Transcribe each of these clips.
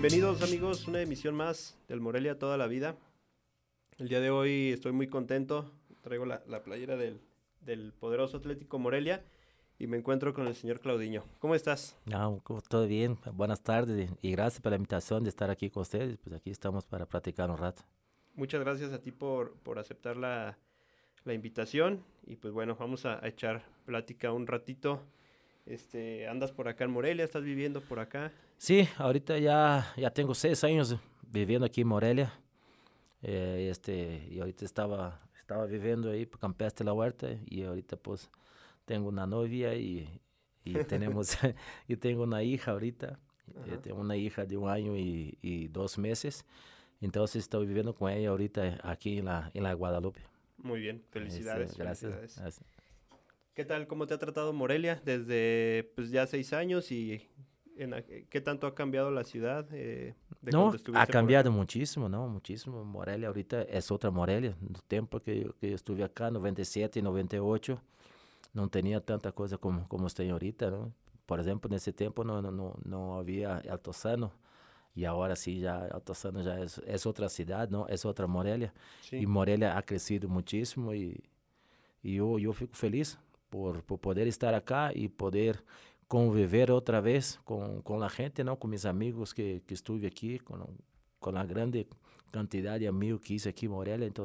Bienvenidos amigos, una emisión más del Morelia toda la vida. El día de hoy estoy muy contento, traigo la, la playera del, del, poderoso Atlético Morelia y me encuentro con el señor Claudiño. ¿Cómo estás? No, todo bien, buenas tardes y gracias por la invitación de estar aquí con ustedes, pues aquí estamos para platicar un rato. Muchas gracias a ti por, por aceptar la, la invitación y pues bueno, vamos a, a echar plática un ratito. Este, ¿Andas por acá en Morelia? ¿Estás viviendo por acá? Sí, ahorita ya, ya tengo seis años viviendo aquí en Morelia. Eh, este, y ahorita estaba, estaba viviendo ahí por Campestre La Huerta y ahorita pues tengo una novia y, y tenemos, y tengo una hija ahorita. Eh, tengo una hija de un año y, y, dos meses. Entonces estoy viviendo con ella ahorita aquí en la, en la Guadalupe. Muy bien, felicidades. Este, gracias, felicidades. gracias. ¿Qué tal? ¿Cómo te ha tratado Morelia desde pues ya seis años y en, qué tanto ha cambiado la ciudad? Eh, de no, ha cambiado muchísimo, ¿no? Muchísimo. Morelia ahorita es otra Morelia. No tiempo que yo, que estuve acá, 97 y 98, no tenía tanta cosa como, como tem ahorita, ¿no? Por ejemplo, en ese tiempo no, no, no, no había Altozano y ahora sí ya Altozano ya es, es otra ciudad, ¿no? Es otra Morelia. Sí. Y Morelia ha crecido muchísimo y, y yo, yo fico feliz por, por poder estar acá y poder conviver outra vez com, com a gente, não com meus amigos que, que estive aqui, com, com a grande quantidade de amigos que hice aqui em Morelia. Então,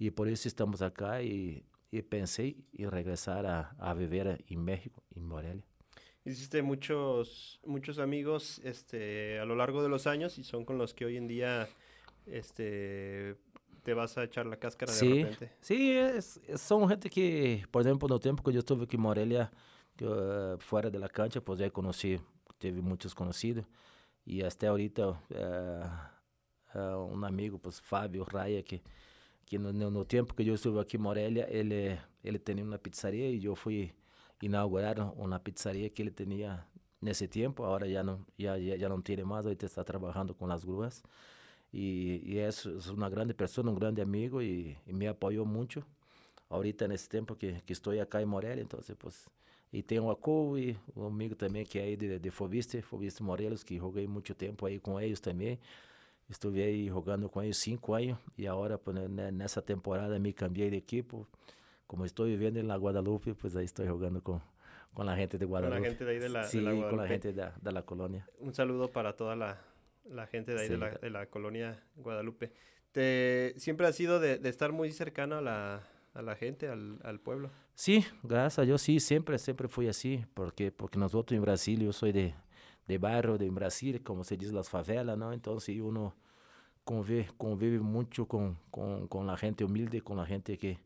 e por isso estamos acá e, e pensei em regressar a, a viver em México, em Morelia. Hiciste muchos, muchos amigos este, a lo largo de los años y son con los que hoy en día este, te vas a echar la cáscara sí, de repente. Sí, es, son gente que, por ejemplo, no tiempo que yo estuve aquí en Morelia, uh, fora da cancha, pues já conheci, teve muitos conhecidos. E até ahorita, uh, uh, um amigo, pues, Fábio Raya, que, que no, no, tempo que eu estive aqui em Morelia, ele, ele tinha uma pizzaria e eu fui inaugurar uma pizzaria que ele tinha nesse tempo. Agora já não, já, já não tem mais, hoje está trabalhando com as gruas. E, e é, é uma grande pessoa, um grande amigo e, e me apoiou muito. Ahorita nesse tempo que, que estou aqui em Morelia, então, pues, e tem o Acu e um amigo também que é aí de, de Fobiste, Fobiste Morelos, que joguei muito tempo aí com eles também. Estive aí jogando com eles cinco anos e agora nessa temporada me cambiei de equipe. Como estou vivendo na Guadalupe, pues aí estou jogando com com a gente de Guadalupe. Con la gente de ahí de la, sí, de la con la gente de, de, la colonia. Un saludo para toda la, la gente de ahí sí. de, la, de la colonia Guadalupe. Te, siempre has sido de, de estar muy cercano a la, a la gente, al, al, pueblo. Sí, gracias a Dios, sí, siempre, siempre fui así, porque, porque nosotros en Brasil, yo soy de, de barrio de Brasil, como se dice, las favelas, ¿no? Entonces uno convive, convive mucho con, con, con, la gente humilde, con la gente que,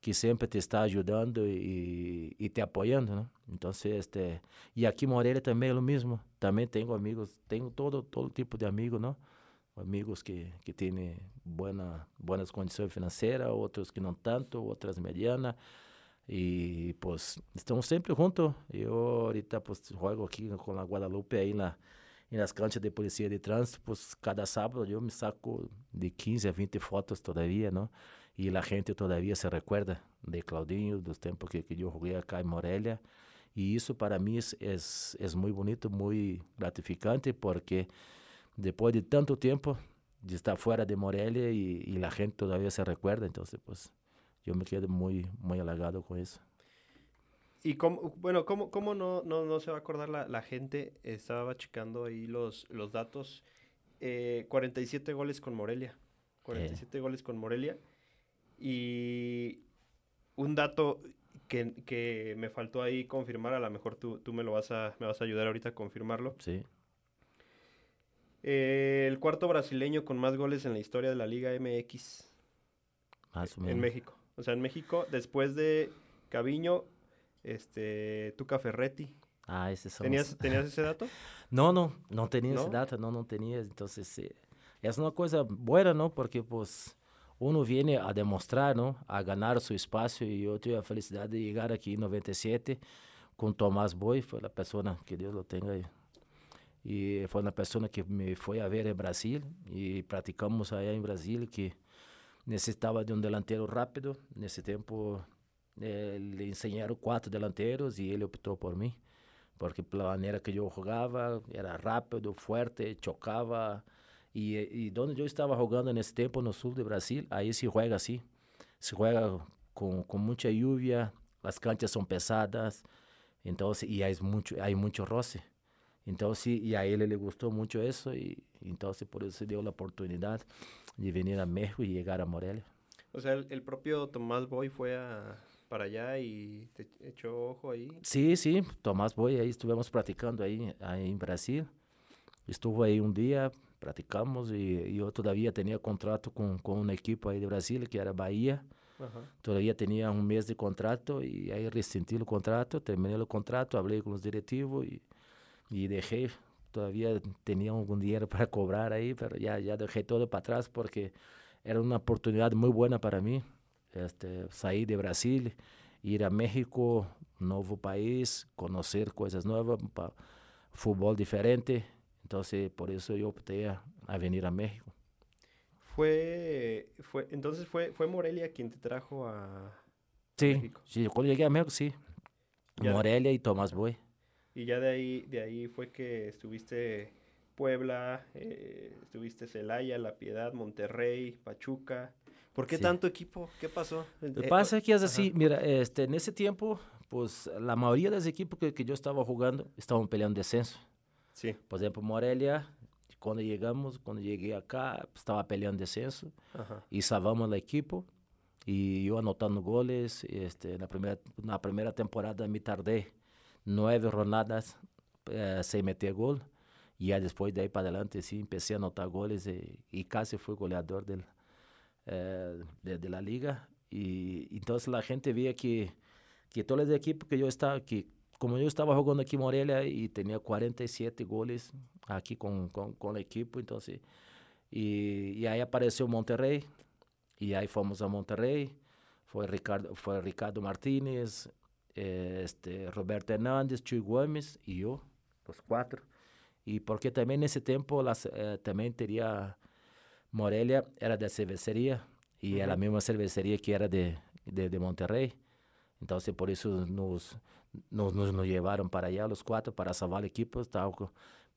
que siempre te está ayudando y, y, te apoyando, ¿no? Entonces, este, y aquí en Morelia también es lo mismo, también tengo amigos, tengo todo, todo tipo de amigos, ¿no? amigos que, que tienen buena, buenas condiciones financieras, otros que no tanto, otras medianas. Y pues estamos siempre juntos. Yo ahorita pues juego aquí con la Guadalupe ahí en, la, canchas de policía de tránsito, pues cada sábado yo me saco de 15 a 20 fotos todavía, ¿no? Y la gente todavía se recuerda de Claudinho, dos tiempos que, que yo jugué acá Morelia. Y eso para mí es, es, es muy bonito, muy gratificante porque depois de tanto tempo de estar fora de Morelia e, e a gente todavía se recuerda, então pues eu me quedo muito muy halagado com isso. Y cómo, bueno, ¿cómo, cómo no, no, no se va a acordar la, la gente? Estaba checando ahí los, los datos. Eh, 47 goles con Morelia. 47 eh. goles con Morelia. Y un dato que, que, me faltó ahí confirmar, a lo mejor tú, tú me lo vas a, me vas a ayudar ahorita a confirmarlo. Sí. Eh, el cuarto brasileño con más goles en la historia de la Liga MX. Más o en México. O sea, en México, después de Caviño, este, Tuca Ferretti. Ah, ese somos... ¿Tenías, ¿Tenías ese dato? no, no, no tenía ¿No? ese dato, no, no tenía. Entonces, eh, es una cosa buena, ¿no? Porque, pues, uno viene a demostrar, ¿no? A ganar su espacio y yo tuve la felicidad de llegar aquí en 97 com Tomás Boi, foi a pessoa que Deus o tenha aí. E foi uma pessoa que me foi a ver em Brasil e praticamos aí em Brasil que necessitava de um delanteiro rápido. Nesse tempo eh, lhe ensinaram quatro delanteiros e ele optou por mim, porque pela maneira que eu jogava era rápido, forte, chocava. E, e onde eu estava jogando nesse tempo no sul do Brasil, aí se joga assim, se joga com, com muita lluvia, as canchas são pesadas, então e há muito, há muito roce. Sí, y a él le gustó mucho eso y entonces por eso se dio la oportunidad de venir a México y llegar a Morelia. O sea, el, el propio Tomás Boy fue a, para allá y te echó ojo ahí. Sí, sí, Tomás Boy, ahí estuvimos practicando ahí, ahí en Brasil. Estuvo ahí un día, practicamos y yo todavía tenía contrato con, con un equipo ahí de Brasil que era Bahía. Ajá. Todavía tenía un mes de contrato y ahí rescindí el contrato, terminé el contrato, hablé con los directivos y y dejé, todavía tenía algún dinero para cobrar ahí, pero ya, ya dejé todo para atrás porque era una oportunidad muy buena para mí. Este, salir de Brasil, ir a México, nuevo país, conocer cosas nuevas, fútbol diferente. Entonces, por eso yo opté a, a venir a México. Fue, fue, entonces fue, fue Morelia quien te trajo a sí, México. Sí, cuando llegué a México, sí. Ya. Morelia y Tomás Boy. Y ya de ahí, de ahí fue que estuviste Puebla, eh, estuviste Celaya, La Piedad, Monterrey, Pachuca. ¿Por qué sí. tanto equipo? ¿Qué pasó? Lo que pasa es que es así, mira, este, en ese tiempo, pues la mayoría de los equipos que, que yo estaba jugando estaban peleando descenso. Sí. Por ejemplo, Morelia, cuando llegamos, cuando llegué acá, estaba peleando descenso Ajá. y salvamos el equipo. Y yo anotando goles, este, na, primeira, na primeira temporada me tardé nueve jornadas eh, sem meter gol. E aí depois daí para adelante sim, comecei a anotar goles e, e casi fui goleador del, eh, de, de, la liga. E então a gente via que que todas as equipes que eu estava que como eu estava jogando aqui em Morelia e tinha 47 goles aqui com com, com a equipe, então e, e aí apareceu Monterrey e aí fomos a Monterrey. Foi Ricardo foi Ricardo Martínez, este, Roberto Hernández, Chuy Gómez y yo, los cuatro. Y porque también en ese tiempo las, eh, también tenía Morelia, era de cervecería y uh -huh. era la misma cervecería que era de, de, de Monterrey. Entonces por eso nos, nos, nos, nos, llevaron para allá los cuatro para salvar el equipo. Estaba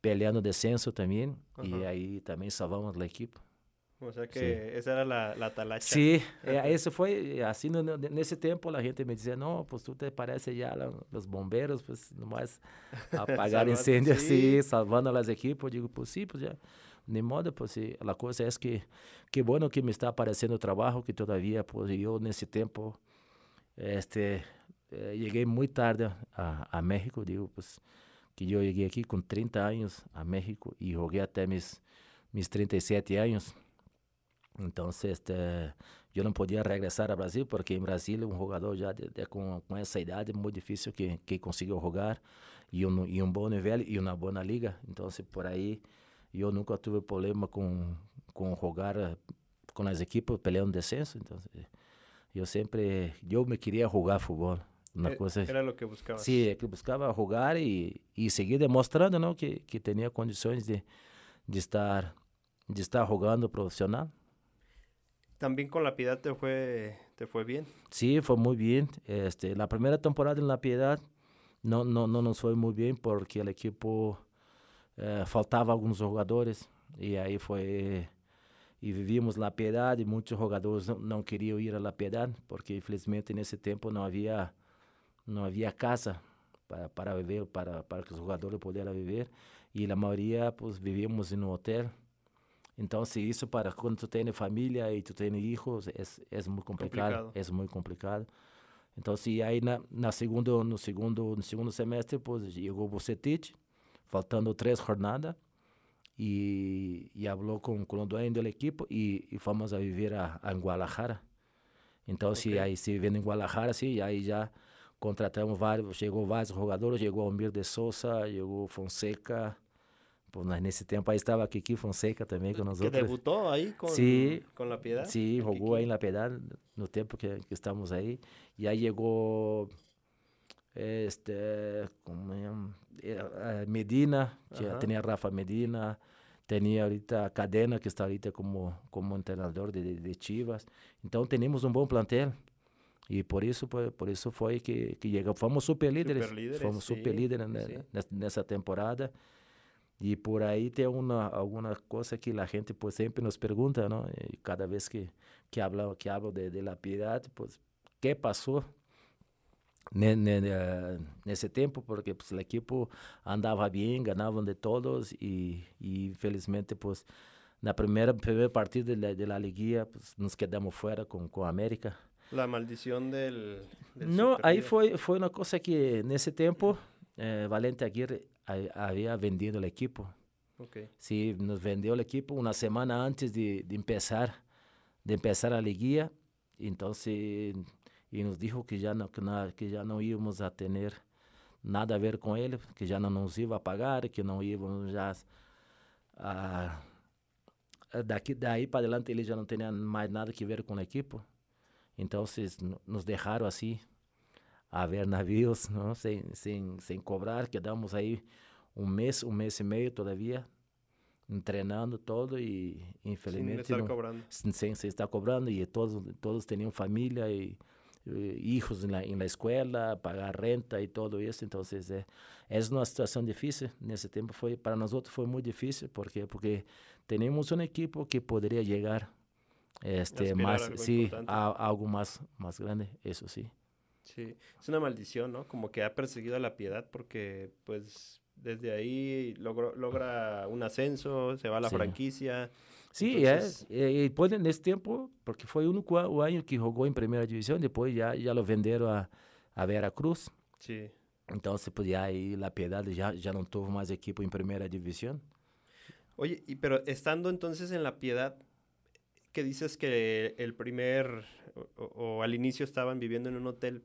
peleando descenso también uh -huh. y ahí también salvamos el equipo. O sea que sí. esa era la, la talacha. Sí, eh, eso fue así. No, no, en ese tiempo la gente me decía, no, pues tú te pareces ya la, los bomberos, pues nomás apagar incendios, sí. sí, salvando a los equipos. Digo, pues sí, pues ya, ni modo, pues sí. La cosa es que, qué bueno que me está apareciendo trabajo, que todavía, pues yo en ese tiempo, este, eh, llegué muy tarde a, a México, digo, pues que yo llegué aquí con 30 años a México y jugué hasta mis, mis 37 años. Então, este, eu não podia regressar ao Brasil, porque em Brasil um jogador já de, de, com, com essa idade é muito difícil que, que consiga jogar e um, e um bom nível e uma boa liga. Então, por aí, eu nunca tive problema com, com jogar com as equipes peleando descenso. Então, eu sempre, eu me queria jogar futebol. Uma era, coisa, era o que buscava. Sim, é que buscava jogar e, e seguir demonstrando não, que, que tinha condições de, de, estar, de estar jogando profissional. También con La Piedad te fue, te fue bien. Sí, fue muy bien. Este, la primera temporada en La Piedad no, no, no nos fue muy bien porque el equipo eh, faltaba algunos jugadores y ahí fue y vivimos La Piedad y muchos jugadores no, no, querían ir a La Piedad porque infelizmente en ese tiempo no había no había casa para, para vivir, para, para que los jugadores pudieran vivir y la mayoría pues vivíamos en un hotel. Então, se isso para quando tu tem família e tu tem hijos, é, é muito complicado, complicado. é muito complicado. Então, se aí na, na segundo, no segundo, no segundo semestre, pues chegou o Bocetite, faltando três jornadas, e, e falou com, com o dono do equipo e, e fomos a viver a, a Guadalajara. Então, okay. se aí se vivendo em Guadalajara, sim, aí já contratamos vários, chegou vários jogadores, chegou Almir de Souza, chegou Fonseca, pues nesse tempo aí estava Kiki Fonseca também com nós que outros. debutou aí com, sí, com La Piedad? Sim, sí, jogou aí em La Piedad no tempo que, que estamos aí. E aí chegou este, como eh, Medina, ya tenía Rafa Medina, tenía ahorita Cadena, que está ahorita como, como entrenador de, de Chivas. Entonces tenemos un buen plantel. Y por eso, por, por eso fue que, que llegamos, fuimos super líderes, super fuimos super líderes en esa temporada. Y por ahí tem una, alguna cosa que la gente pues siempre nos pregunta, ¿no? Y cada vez que, que hablo, que hablo de, de la piedad, pues, ¿qué pasó nesse tempo? Porque pues, el equipo andava bien, ganaban de todos y, y felizmente pues na primeira primeiro partido de la, de la liguilla pues, nos quedamos fuera con, con América. La maldición del... del no, ahí foi, foi uma coisa que nesse tempo eh, Valente Aguirre había vendido el equipo. Okay. Sí, nos vendió el equipo una semana antes de, de empezar, de empezar la liguilla. Entonces, y nos dijo que ya no, que, nada, que ya no íbamos a tener nada a ver con él, que ya no nos iba a pagar, que no íbamos ya a... Daqui, daí para adelante ele já não tinha mais nada que ver com o equipo. Então, nos deixaram assim, a ver navios, ¿no? Sin, sin, sin cobrar, quedamos ahí un mes, un mes y medio todavía entrenando todo y infelizmente sin estar cobrando. Sin, sin, sin, estar cobrando y todos, todos tenían familia y, y hijos en la, en la, escuela, pagar renta y todo eso, entonces eh, es una situación difícil, en ese tiempo fue, para nosotros fue muy difícil, porque porque tenemos un equipo que podría llegar este, más, sí, a, a algo más, más grande, eso sí. Sí, es una maldición, ¿no? Como que ha perseguido a la piedad porque, pues, desde ahí logró, logra un ascenso, se va a la sí. franquicia. Sí, Entonces... é, e depois nesse tempo, porque foi o único o ano que jogou em primeira divisão, depois já já lo venderam a, a Vera Cruz. Sí. Então se podia aí La Piedad já já não tuvo mais equipo em primeira divisão. Oye, y pero estando entonces en La Piedad, que dices que el primer o, o al inicio estaban viviendo en un hotel,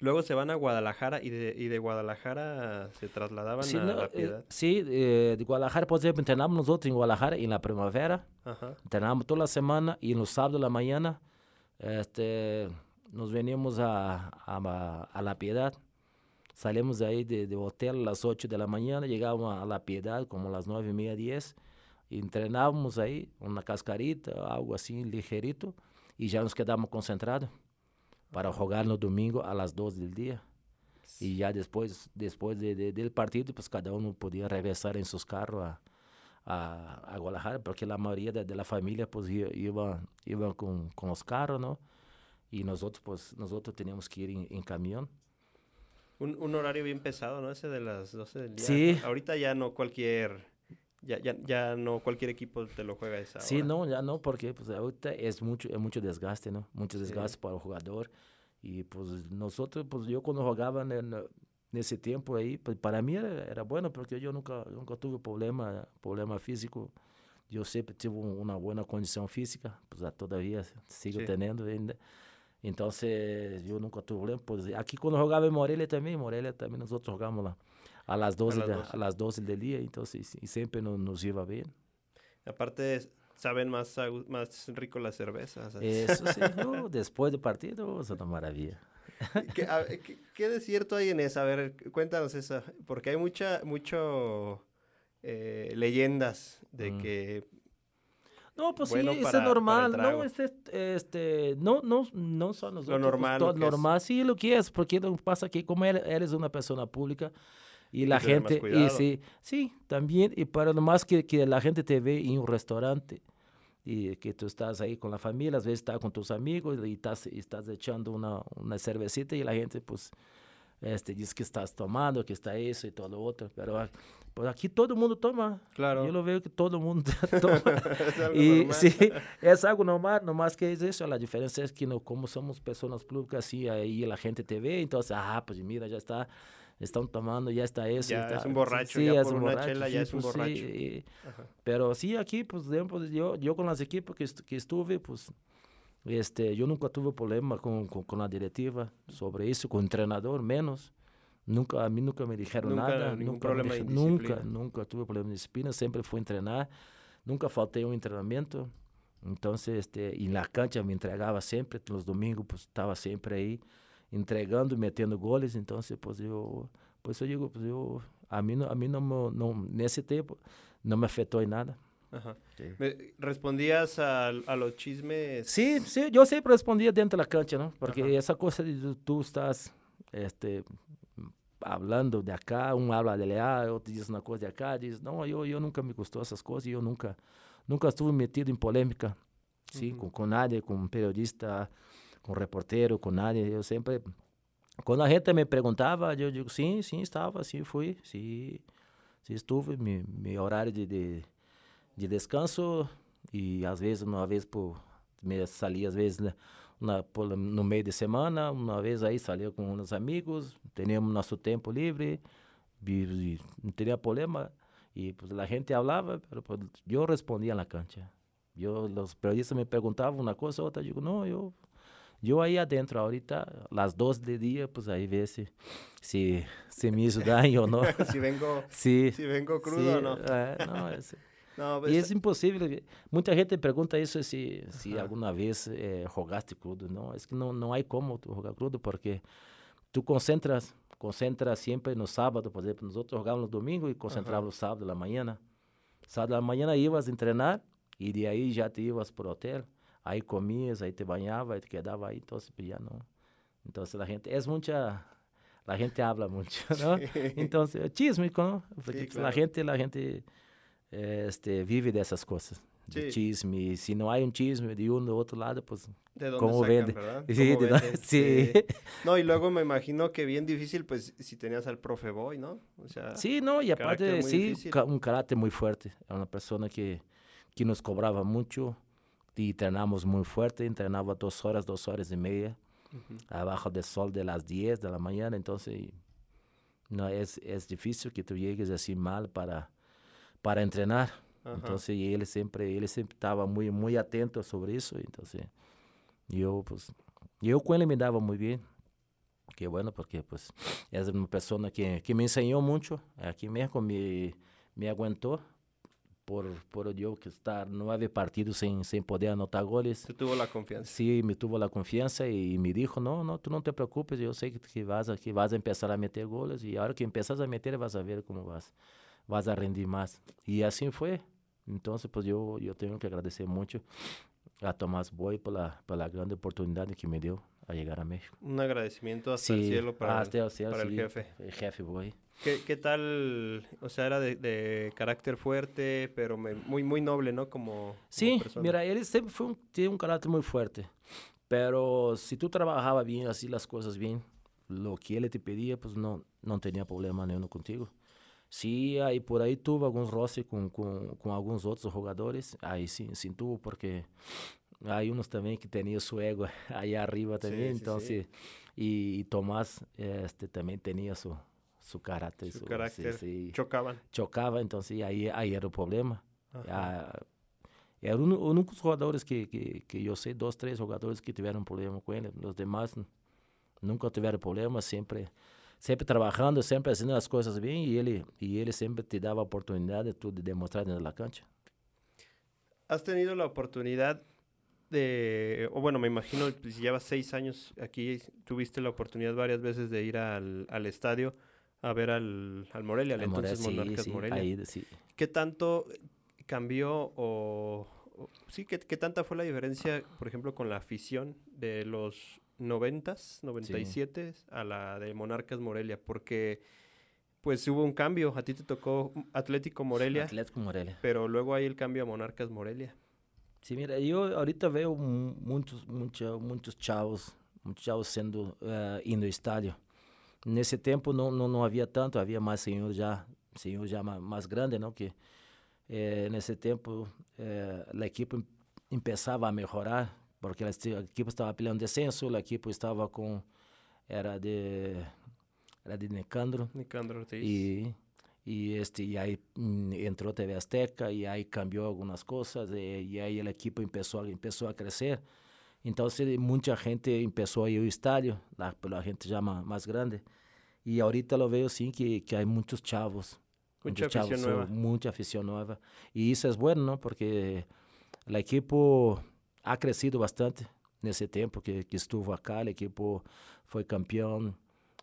Luego se van a Guadalajara y de, y de Guadalajara se trasladaban sí, a no, La Piedad. Eh, sí, eh, de Guadalajara, por ejemplo, entrenamos nosotros en Guadalajara en la primavera. Ajá. Entrenamos toda la semana y en los sábados de la mañana este, nos veníamos a, a, a La Piedad. Salimos de ahí de, de, hotel a las 8 de la mañana, llegábamos a La Piedad como a las 9 y media, 10. Y entrenábamos ahí, una cascarita, algo así ligerito, y ya nos quedábamos concentrados para jugar no domingo a las 2 del día. Y ya después, después de, de, del partido, pues cada uno podía regresar en sus carros a, a, a Guadalajara, porque la mayoría de, de la familia pues iba, iba con, con, los carros, ¿no? Y nosotros pues nosotros teníamos que ir en, en camión. Un, un, horario bien pesado, ¿no? Ese de las 12 del día. Sí. Ahorita ya no cualquier... Ya, ya, ya no cualquier equipo te lo juega esa Sí, hora. no, ya no, porque pues ahorita es mucho, es mucho desgaste, ¿no? Mucho desgaste sí. para el jugador. Y pues nosotros, pues yo cuando jugaba en, en ese tiempo ahí, pues para mí era, era, bueno porque yo nunca, nunca tuve problema, problema físico. Yo siempre tuve una buena condición física, pues todavía sigo sí. teniendo ainda. Entonces yo nunca tuve problema. Pues aquí cuando jugaba en Morelia también, Morelia también nosotros jugamos la, a las 12, a las 12. De, a las 12 del día, entonces y siempre nos, nos iba bien. Aparte, saben más, más rico las cervezas. Eso sí, no, después del partido es una maravilla. ¿Qué, a, ¿qué, ¿Qué, de cierto hay en esa? A ver, cuéntanos eso, porque hay mucha, mucho eh, leyendas de mm. que... No, pues bueno sí, para, es normal, no, es este, no, no, no son nosotros. Lo normal. Lo normal, sí, lo que es, porque pasa que como eres una persona pública, y la gente, y sí, sí, también, y para lo más que, que la gente te ve en un restaurante y que tú estás ahí con la familia, a veces estás con tus amigos y estás, y estás echando una, una cervecita y la gente pues este, dice que estás tomando, que está eso y todo lo otro, pero pues aquí todo el mundo toma. Claro. Yo lo veo que todo el mundo toma. y normal. sí, es algo normal, nomás que es eso, la diferencia es que no, como somos personas públicas, sí, ahí la gente te ve, entonces, ah, pues mira, ya está están tomando, ya está eso. Ya está, es un borracho, sí, ya es por un una borracho, chela sí, ya es un pues, borracho. Sí, pero sí, aquí, pues, yo, yo con las equipos que, que estuve, pues, este, yo nunca tuve problema con, con, con, la directiva sobre eso, con entrenador menos. Nunca, a mí nunca me dijeron nunca, nada. Ningún nunca, problema me, de nunca, nunca tuve problema de disciplina, siempre fui a entrenar, nunca falté un entrenamiento. Entonces, este, en la cancha me entregaba siempre, los domingos, pues, estaba siempre ahí. Entregando e metendo goles, então pues eu, pues eu digo, eu, a mim, a mim não, não, nesse tempo não me afetou em nada. Ajá. Sí. ¿Respondías a, a, los chismes? Sí, sí, yo siempre respondía dentro de la cancha, ¿no? Porque Ajá. esa cosa de tú estás este, hablando de acá, um habla de lá, outro diz uma coisa de acá, diz, não, eu, eu nunca me custou essas coisas, eu nunca, nunca estive metido em polêmica, sim, uhum. com, com nada, com periodista, com reporteiro, com nada, eu sempre, quando a gente me perguntava, eu digo, sim, sim, estava, sim, fui, sim, sim estuve, meu, meu horário de, de, de descanso, e às vezes, uma vez por, me saía às vezes, né, na, no meio de semana, uma vez aí saía com uns amigos, teníamos nosso tempo livre, e, não tinha problema, e pues, a gente falava, eu respondia na cancha. Eu, os periodistas me perguntavam uma coisa, outra, digo, não, eu eu aí adentro, ahorita, às 12 de dia, pues aí ver se, se, se me hizo daño ou não. se vengo, sí, se vengo crudo sí, ou não. É, não, é, não, e é impossível. Muita gente pergunta isso se, se alguma vez é, jogaste crudo. Não, é que não, não há como jogar crudo, porque tu concentras, concentras sempre no sábado, por exemplo. Nós outros jogávamos no domingo e concentrávamos no sábado da manhã. Sábado da manhã ibas treinar e de aí já te ibas para o hotel. Aí comias, aí te aí te quedava aí, então já não. Então a gente é muita a gente habla muito, não? Então, chisme, não? Porque sí, claro. a gente a gente este, vive dessas coisas. Sí. De chisme. Se não há um chisme de um do outro lado, pues, ¿De dónde ¿cómo sacan, vende? ¿verdad? Sí, ¿Cómo de sí. Sí. No, y luego me imagino que bien difícil, pues, si tenías al profe Boy, ¿no? O sea, Sí, no, y aparte, sí, difícil. un carácter muy fuerte. Era una persona que, que nos cobraba mucho y entrenamos muy fuerte. Entrenaba dos horas, dos horas y media, abajo del sol de las 10 de la mañana. Entonces, no, es, es difícil que tú llegues así mal para, para entrenar. Ajá. Entonces, y él siempre, él siempre estaba muy, muy atento sobre eso. Entonces, yo, pues, yo con él me daba muy bien. Que bueno, porque, pues, es una persona que, que me enseñó mucho. Aquí México me, me aguantó por, por yo que estar nueve partidos sin, sin poder anotar goles. Te tuvo la confianza. Sí, me tuvo la confianza y me dijo, no, no, tú no te preocupes, yo sé que, que vas, a, que vas a empezar a meter goles y ahora que empiezas a meter vas a ver cómo vas, vas a rendir más. Y así fue. Entonces, pues yo, yo tengo que agradecer mucho a Tomás Boy por la, por la grande oportunidad que me dio a llegar a México. Un agradecimiento hasta el Sí, cielo para, hasta el cielo, para el sí, jefe. El jefe Boy. ¿Qué, qué tal? O sea, era de, de carácter fuerte, pero me- muy, muy noble, ¿no? Como, como Sim, persona. mira, ele sempre foi um, tinha um caráter muito forte. Pero se tu trabalhava bem, assim, as coisas bem, lo que ele te pedia, pues não, não tinha problema nenhum contigo. Se aí por aí tuve alguns roces com, com, com alguns outros jogadores, aí sim, sim tuve, porque aí uns também que tinha seu ego aí arriba também, sí, então sí. se- e, e Tomás este, também tinha seu, seu caráter. Su seu- carácter. sí, sí. Chocaban. chocava, então assim, aí, aí era o problema. Ajá. Ah, era um, um dos jogadores que, que, que eu sei, dois, três jogadores que tiveram problema com ele. Os demais n- nunca tiveram problema, sempre, sempre trabalhando, sempre fazendo as coisas bem e ele, e ele sempre te dava a oportunidade tu, de demonstrar dentro da cancha. ¿Has tenido la oportunidad de, o bueno, me imagino, pues, si llevas seis años aquí, tuviste la oportunidad varias veces de ir al, al estadio a ver al, al Morelia, al entonces sí, Monarcas sí, Morelia. sí. ¿Qué tanto cambió o, o- sí, ¿qué, qué tanta fue la diferencia, por ejemplo, con la afición de los 90s, 97 a la de Monarcas Morelia? Porque pues hubo un cambio, a ti te tocó Atlético Morelia, Atlético Morelia. pero luego hay el cambio a Monarcas Morelia. Sim, mira, eu ahorita vejo mu- muitos, muitos, muitos chavos, muitos chavos sendo eh, indo ao estádio. Nesse tempo não, não, não havia tanto, havia mais senhor já, senhor já ma- mais grande, não que eh, nesse tempo eh, a equipe começava a melhorar, porque a equipe estava peleando descenso, a equipe estava com era de era de Nicandro Nicandro Ortiz. e e este e aí hum, entrou TV Azteca e aí cambiou algumas coisas e, e aí a equipe começou a começou a crescer então se, muita gente começou a ir ao estádio lá pela gente já ma- mais grande. E ahorita eu vejo sim que que há muitos chavos. Mucha muitos chavos, afición nueva. muita afición nova e isso é bueno não porque a equipe ha crescido bastante nesse tempo que, que estuvo acá, o equipo foi campeão,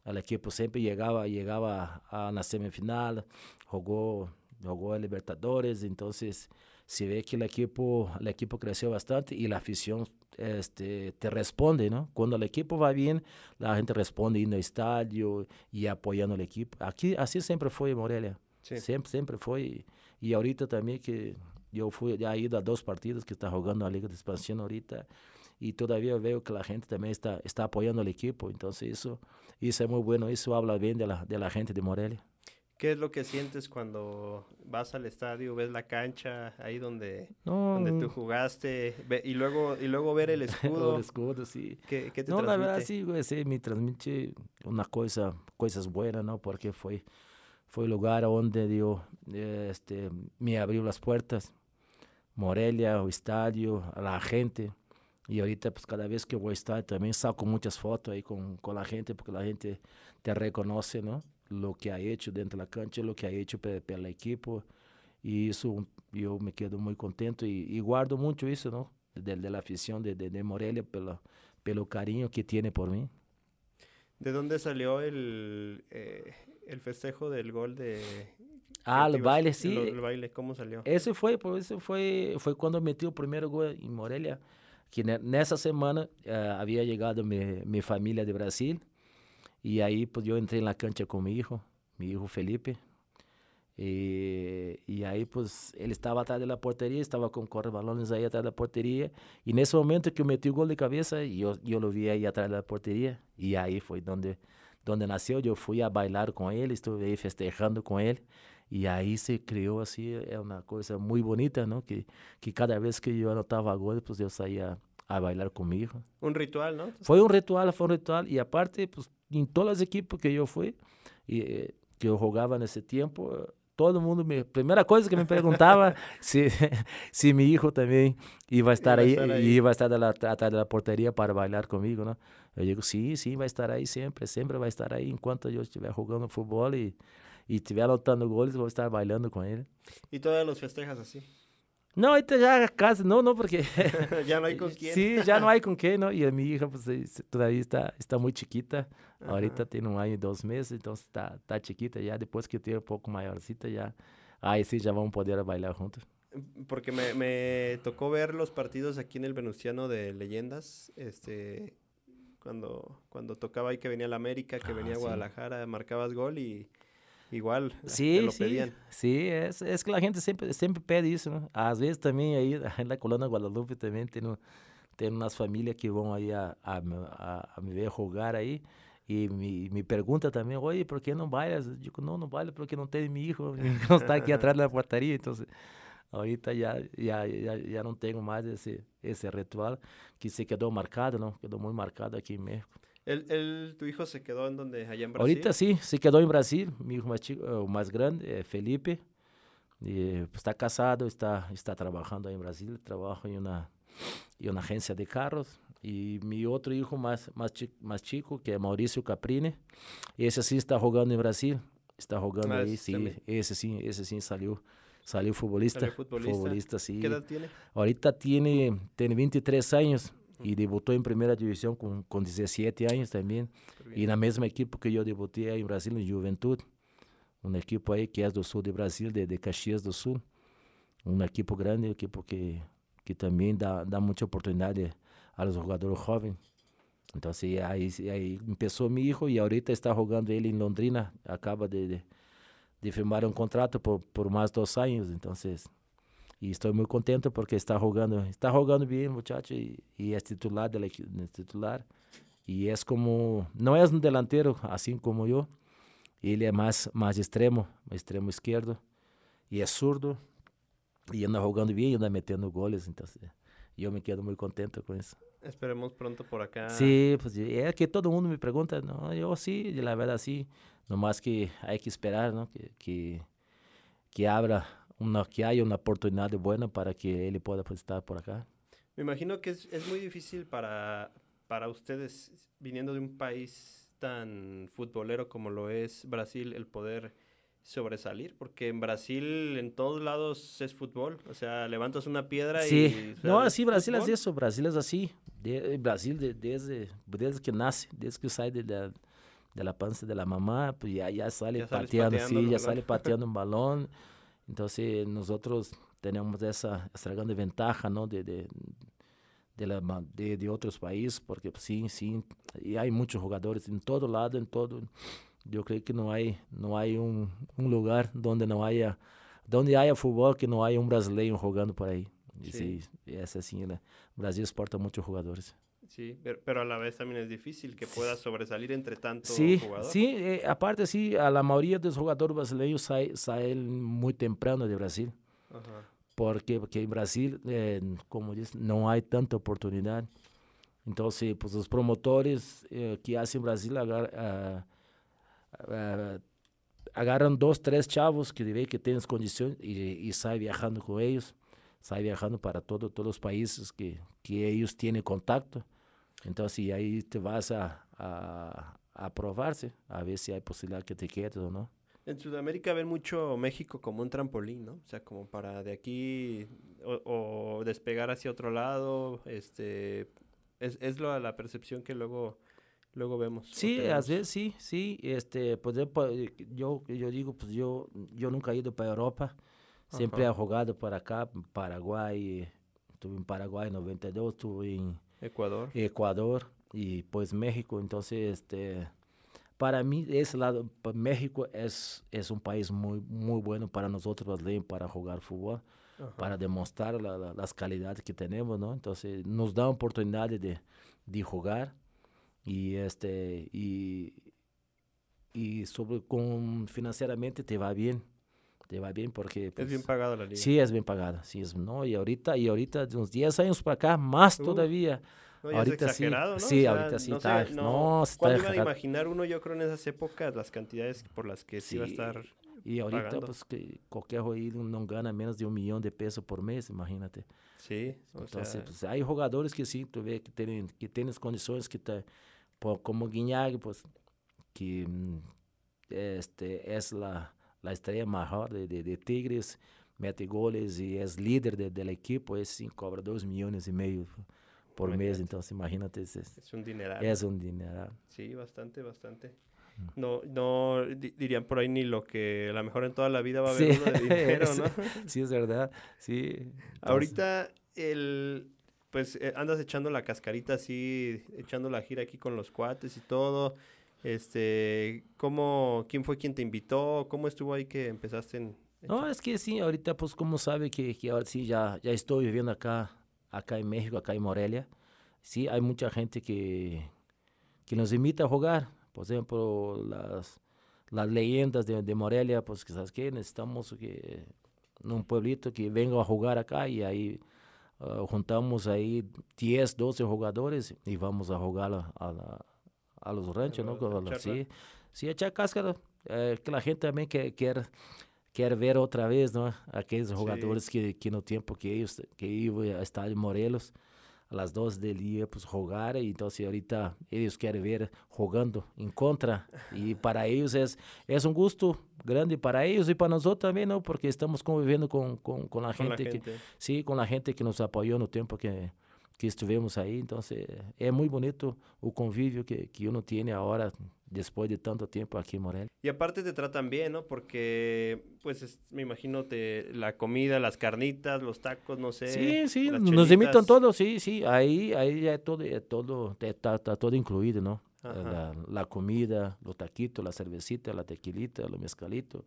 o equipo sempre chegava chegava a, na semifinal, jogou jogou a Libertadores, então se vê que o equipo o equipo cresceu bastante e a afição este, te responde, ¿no? Cuando el equipo va bien, la gente responde indo al estadio y apoyando al equipo. Aquí así siempre fue Morelia. Sí. Siempre, siempre fue. Y ahorita también que yo fui, ya he ido a dos partidos que está jugando la Liga de Expansión ahorita y todavía veo que la gente también está, está apoyando al equipo. Entonces eso, eso es muy bueno, eso habla bien de la, de la gente de Morelia. ¿Qué es lo que sientes cuando vas al estadio, ves la cancha, ahí donde, donde tú jugaste, y luego y luego ver el escudo? el escudo, sí. ¿Qué, qué te no, transmite? la verdad sí, güey, sí, me transmite una cosa, cosas buenas, ¿no? Porque fue, fue el lugar donde Dios este, me abrió las puertas. Morelia, o estadio, a la gente. Y ahorita, pues cada vez que voy a estar, también saco muchas fotos ahí con, con la gente, porque la gente te reconoce, ¿no? lo que ha hecho dentro de la cancha, lo que ha hecho pelo equipo. Y eso yo me quedo muy contento y, y guardo mucho eso, ¿no? De, de la afición de, de, de, Morelia, pelo, pelo cariño que tiene por mí. ¿De dónde salió el, eh, el festejo del gol de... Ah, el baile, sí. El, el, baile, ¿cómo salió? Ese fue, por eso fue, fue cuando metí el primer gol en Morelia, que nessa semana uh, había llegado mi, mi familia de Brasil, E aí pues, eu entrei na cancha com meu hijo, meu hijo Felipe. E, e aí, pues, ele estava atrás da porteria, estava com corre-balões aí atrás da porteria. E nesse momento que eu meti o gol de cabeça, eu, eu o vi aí atrás da porteria. E aí foi onde, onde nasceu. Eu fui a bailar com ele, estive aí festejando com ele. E aí se criou assim, é uma coisa muito bonita, não? Que, que cada vez que eu anotava gol, pues, eu saía a bailar comigo. Um ritual, não? Foi um ritual, foi um ritual. E aparte, pues, em todas as equipes que eu fui, e, eh, que eu jogava nesse tempo, todo mundo me primeira coisa que me perguntava se se meu filho também ia estar aí, estar aí. ia estar atrás da porteria para bailar comigo, né? Eu digo sim, sim, vai estar aí sempre, sempre vai estar aí enquanto eu estiver jogando futebol e e estiver anotando goles, vou estar bailando com ele. E todos os festejas assim? No, ahorita ya casi, no, no, porque... ya no hay con quién. Sí, ya no hay con qué, ¿no? Y a mi hija, pues, todavía está, está muy chiquita. Ajá. Ahorita tiene un año y dos meses, entonces está, está chiquita. Ya después que tiene un poco mayorcita, ya... Ahí sí, ya vamos a poder bailar juntos. Porque me, me tocó ver los partidos aquí en el Venustiano de Leyendas, este... Cuando, cuando tocaba ahí que venía la América, que ah, venía a Guadalajara, sí. marcabas gol y... Igual, sí, te lo sí, pedían. Sí, es, es que la gente siempre, siempre pede eso, ¿no? A veces también ahí en la Colonia Guadalupe también tiene, tiene unas familias que van ahí a, a, a, a me ver jugar ahí y me, me pregunta también, oye, ¿por qué no bailas? Digo, no, no bailo porque no tengo mi hijo, hijo está aquí atrás de la portería, entonces ahorita ya, ya, ya, ya no tengo más ese, ese ritual que se quedó marcado, ¿no? Quedó muy marcado aquí en México. ¿El, el, ¿Tu hijo se quedó en donde, allá en Brasil? Ahorita sí, se quedó en Brasil. Mi hijo más, chico, más grande, eh, Felipe, y, pues, está casado, está, está trabajando ahí en Brasil, trabaja en una, en una agencia de carros. Y mi otro hijo más, más, chico, más chico, que es Mauricio Caprini, ese sí está jugando en Brasil. Está jugando Mas ahí, sí, também. ese sí, ese sí salió. Salió futbolista. Salió futbolista. futbolista sí. ¿Qué edad tiene? Ahorita tiene, tiene 23 años y debutó en primera división con, con 17 años también. Y en la misma equipo que yo debuté ahí en Brasil, en Juventud. Un equipo ahí que es del sur de Brasil, de, de Caxias do Sul. Un equipo grande, un equipo que, que también da, da mucha oportunidad a los jugadores jóvenes. Entonces ahí, ahí empezó mi hijo y ahorita está jugando él en Londrina. Acaba de, de, de firmar un contrato por, por más dos años. Entonces, y estoy muy contento porque está jugando, está jugando bien, muchacho, y, y es titular del es titular. Y es como, no es un delantero así como yo, él es más, más extremo, extremo izquierdo, y es zurdo, y anda jugando bien y anda metiendo goles, entonces yo me quedo muy contento con eso. Esperemos pronto por acá. Sí, pues es que todo el mundo me pregunta, no, yo sí, la verdad sí, nomás que hay que esperar, ¿no? Que, que, que abra una, que haya una oportunidad buena para que él pueda pues, estar por acá. Me imagino que es, es muy difícil para, para ustedes, viniendo de un país tan futbolero como lo es Brasil, el poder sobresalir, porque en Brasil en todos lados es fútbol, o sea, levantas una piedra sí. y... no, así Brasil es eso, Brasil es así, de, Brasil de, desde, desde que nace, desde que sale de la, de la panza de la mamá, pues ya, ya sale ya pateando, sí, ya sale pateando un balón, entonces nosotros tenemos esa, esa grande ventaja, ¿no? De, de, de, la, de, de otros países, porque pues, sí, sí, y hay muchos jugadores en todo lado, en todo yo creo que no hay, no hay un, un lugar donde no haya, donde haya fútbol que no haya un brasileño jugando por ahí. Y sí, es así, Brasil exporta muchos jugadores. Sí, pero, a la vez también es difícil que pueda sobresalir entre tantos sí, jugadores. Sí, eh, aparte sí, a la mayoría de los jugadores brasileños salen, muy temprano de Brasil. Porque, porque en Brasil, eh, como dice, no hay tanta oportunidad. Entonces, pues los promotores eh, que hacen Brasil agar, uh, agarran dos, tres chavos que diré que tienes condición y, y sai viajando con ellos, sai viajando para todo, todos los países que, que ellos tienen contacto. Entonces, ahí te vas a, a, a probarse, a ver si hay posibilidad que te quedes o no. En Sudamérica ven mucho México como un trampolín, ¿no? O sea, como para de aquí o, o despegar hacia otro lado, este, es, es lo, la percepción que luego luego vemos. Sí, a veces sí, sí, este, pues yo, yo digo, pues yo, yo nunca he ido para Europa, siempre he jugado para acá, Paraguay, estuve en Paraguay en 92, estuve en Ecuador. Ecuador y pues México, entonces, este, para mí ese lado, México es, es un país muy, muy bueno para nosotros brasileños para jugar fútbol. para demostrar la, la, las calidades que tenemos, ¿no? Entonces nos da oportunidad de, de jugar y este y, y sobre con financieramente te va bien te va bien porque pues, es bien pagada la liga sí es bien pagada sí es no y ahorita y ahorita de unos 10 años para acá más todavía no, ahorita sí, ¿no? sí ahorita sí no, está, sé, no, no está ¿Cuándo iban a imaginar uno, yo creo, en esas épocas, las cantidades por las que sí, iba a estar Y ahorita, pagando. pues, que qualquer jugador no gana menos de un millón de pesos por mes, imagínate. Sí, o Entonces, sea, pues, hay jugadores que sí, tú ves que tienen, que tienes condiciones que te, como Guiñac, pues, que mm, este, es la, la estrella mejor de, de, de Tigres, mete goles y es líder de- del equipo, ese sí cobra dos millones y medio por mes, entonces imagínate, es, es, un dineral. es un dinero. Sí, bastante, bastante. No, no di- dirían por ahí ni lo que a lo mejor en toda la vida va a haber Sí, uno de dinero, ¿no? sí, es verdad, sí. Entonces, Ahorita el pues eh, andas echando la cascarita así, echando la gira aquí con los cuates y todo. Este, ¿cómo, quién fue quien te invitó? ¿Cómo estuvo ahí que empezaste en No, es que sí, ahorita pues como sabe que, que ahora sí ya, ya estoy viviendo acá, acá en México, acá en Morelia. Sí, hay mucha gente que, que nos invita a jugar. Por ejemplo, las, las leyendas de, de Morelia, pues que sabes qué, necesitamos que en un pueblito que venga a jugar acá y ahí ah, juntamos ahí 10, 12 jugadores y vamos a jugar a, a, la- a los ranchos, ¿no? a Con la- sí, sí, echar cáscara, eh, que la gente también que quiere quer ver outra vez, não? Aqueles jogadores que, que no tempo que eles que iam a estádio Morelos, às 12 dele ia pues, jogar, então se ahorita eles querem ver jogando em contra, e para eles é, é um gosto grande para eles e para nós outros também, não? Porque estamos convivendo com, com, com a con la gente, que, gente? sim, com a gente que nos apoiou no tempo que que estivemos aí, então é muito bonito o convívio que que uno tem agora depois de tanto tempo aqui em Morelia. Y aparte te tratan bien, ¿no? Porque, pues, es- me imagino te, la comida, las carnitas, los tacos, no sé. Sí, sí, nos invitan todos, sí, sí, ahí, ahí ya todo, é todo, está, está todo incluído, ¿no? La, la comida, los taquitos, la cervecita, la tequilita, los mezcalitos,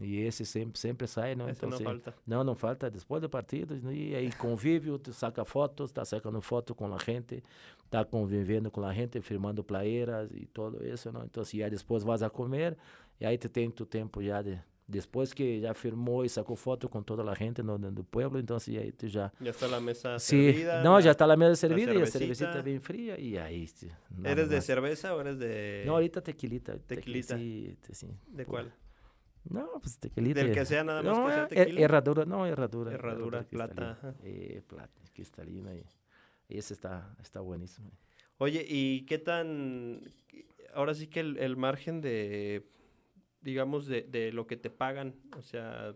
y ese sempre, sempre sai, ¿no? Eso no Entonces, falta. não, não falta depois do partido, e aí convívio, tu saca fotos, tá sacando foto com a gente, tá convivendo com a gente, firmando playeiras e tudo isso, não? Então, e aí depois vas a comer, e aí tu tem tu tempo já de, depois que já firmou e sacou foto com toda a gente no, no pueblo, então, e aí tu já... Ya está la mesa Sí, servida. la- ya está la mesa servida y la cervecita. cervecita fría y ahí... sí, nada ¿Eres de más. cerveza o eres de...? No, ahorita tequilita. tequi- Tequilita. Sí, sí. ¿De Por- cuál? No, pues tequilita. Del que sea nada más no, que sea eh, tequila. herradura, no, herradura. Herradura, plata, ajá. Eh, plata, cristalina. Y, y ese está, está buenísimo. Oye, ¿y qué tan...? Ahora sí que el, el margen de... digamos, de, de lo que te pagan? O sea,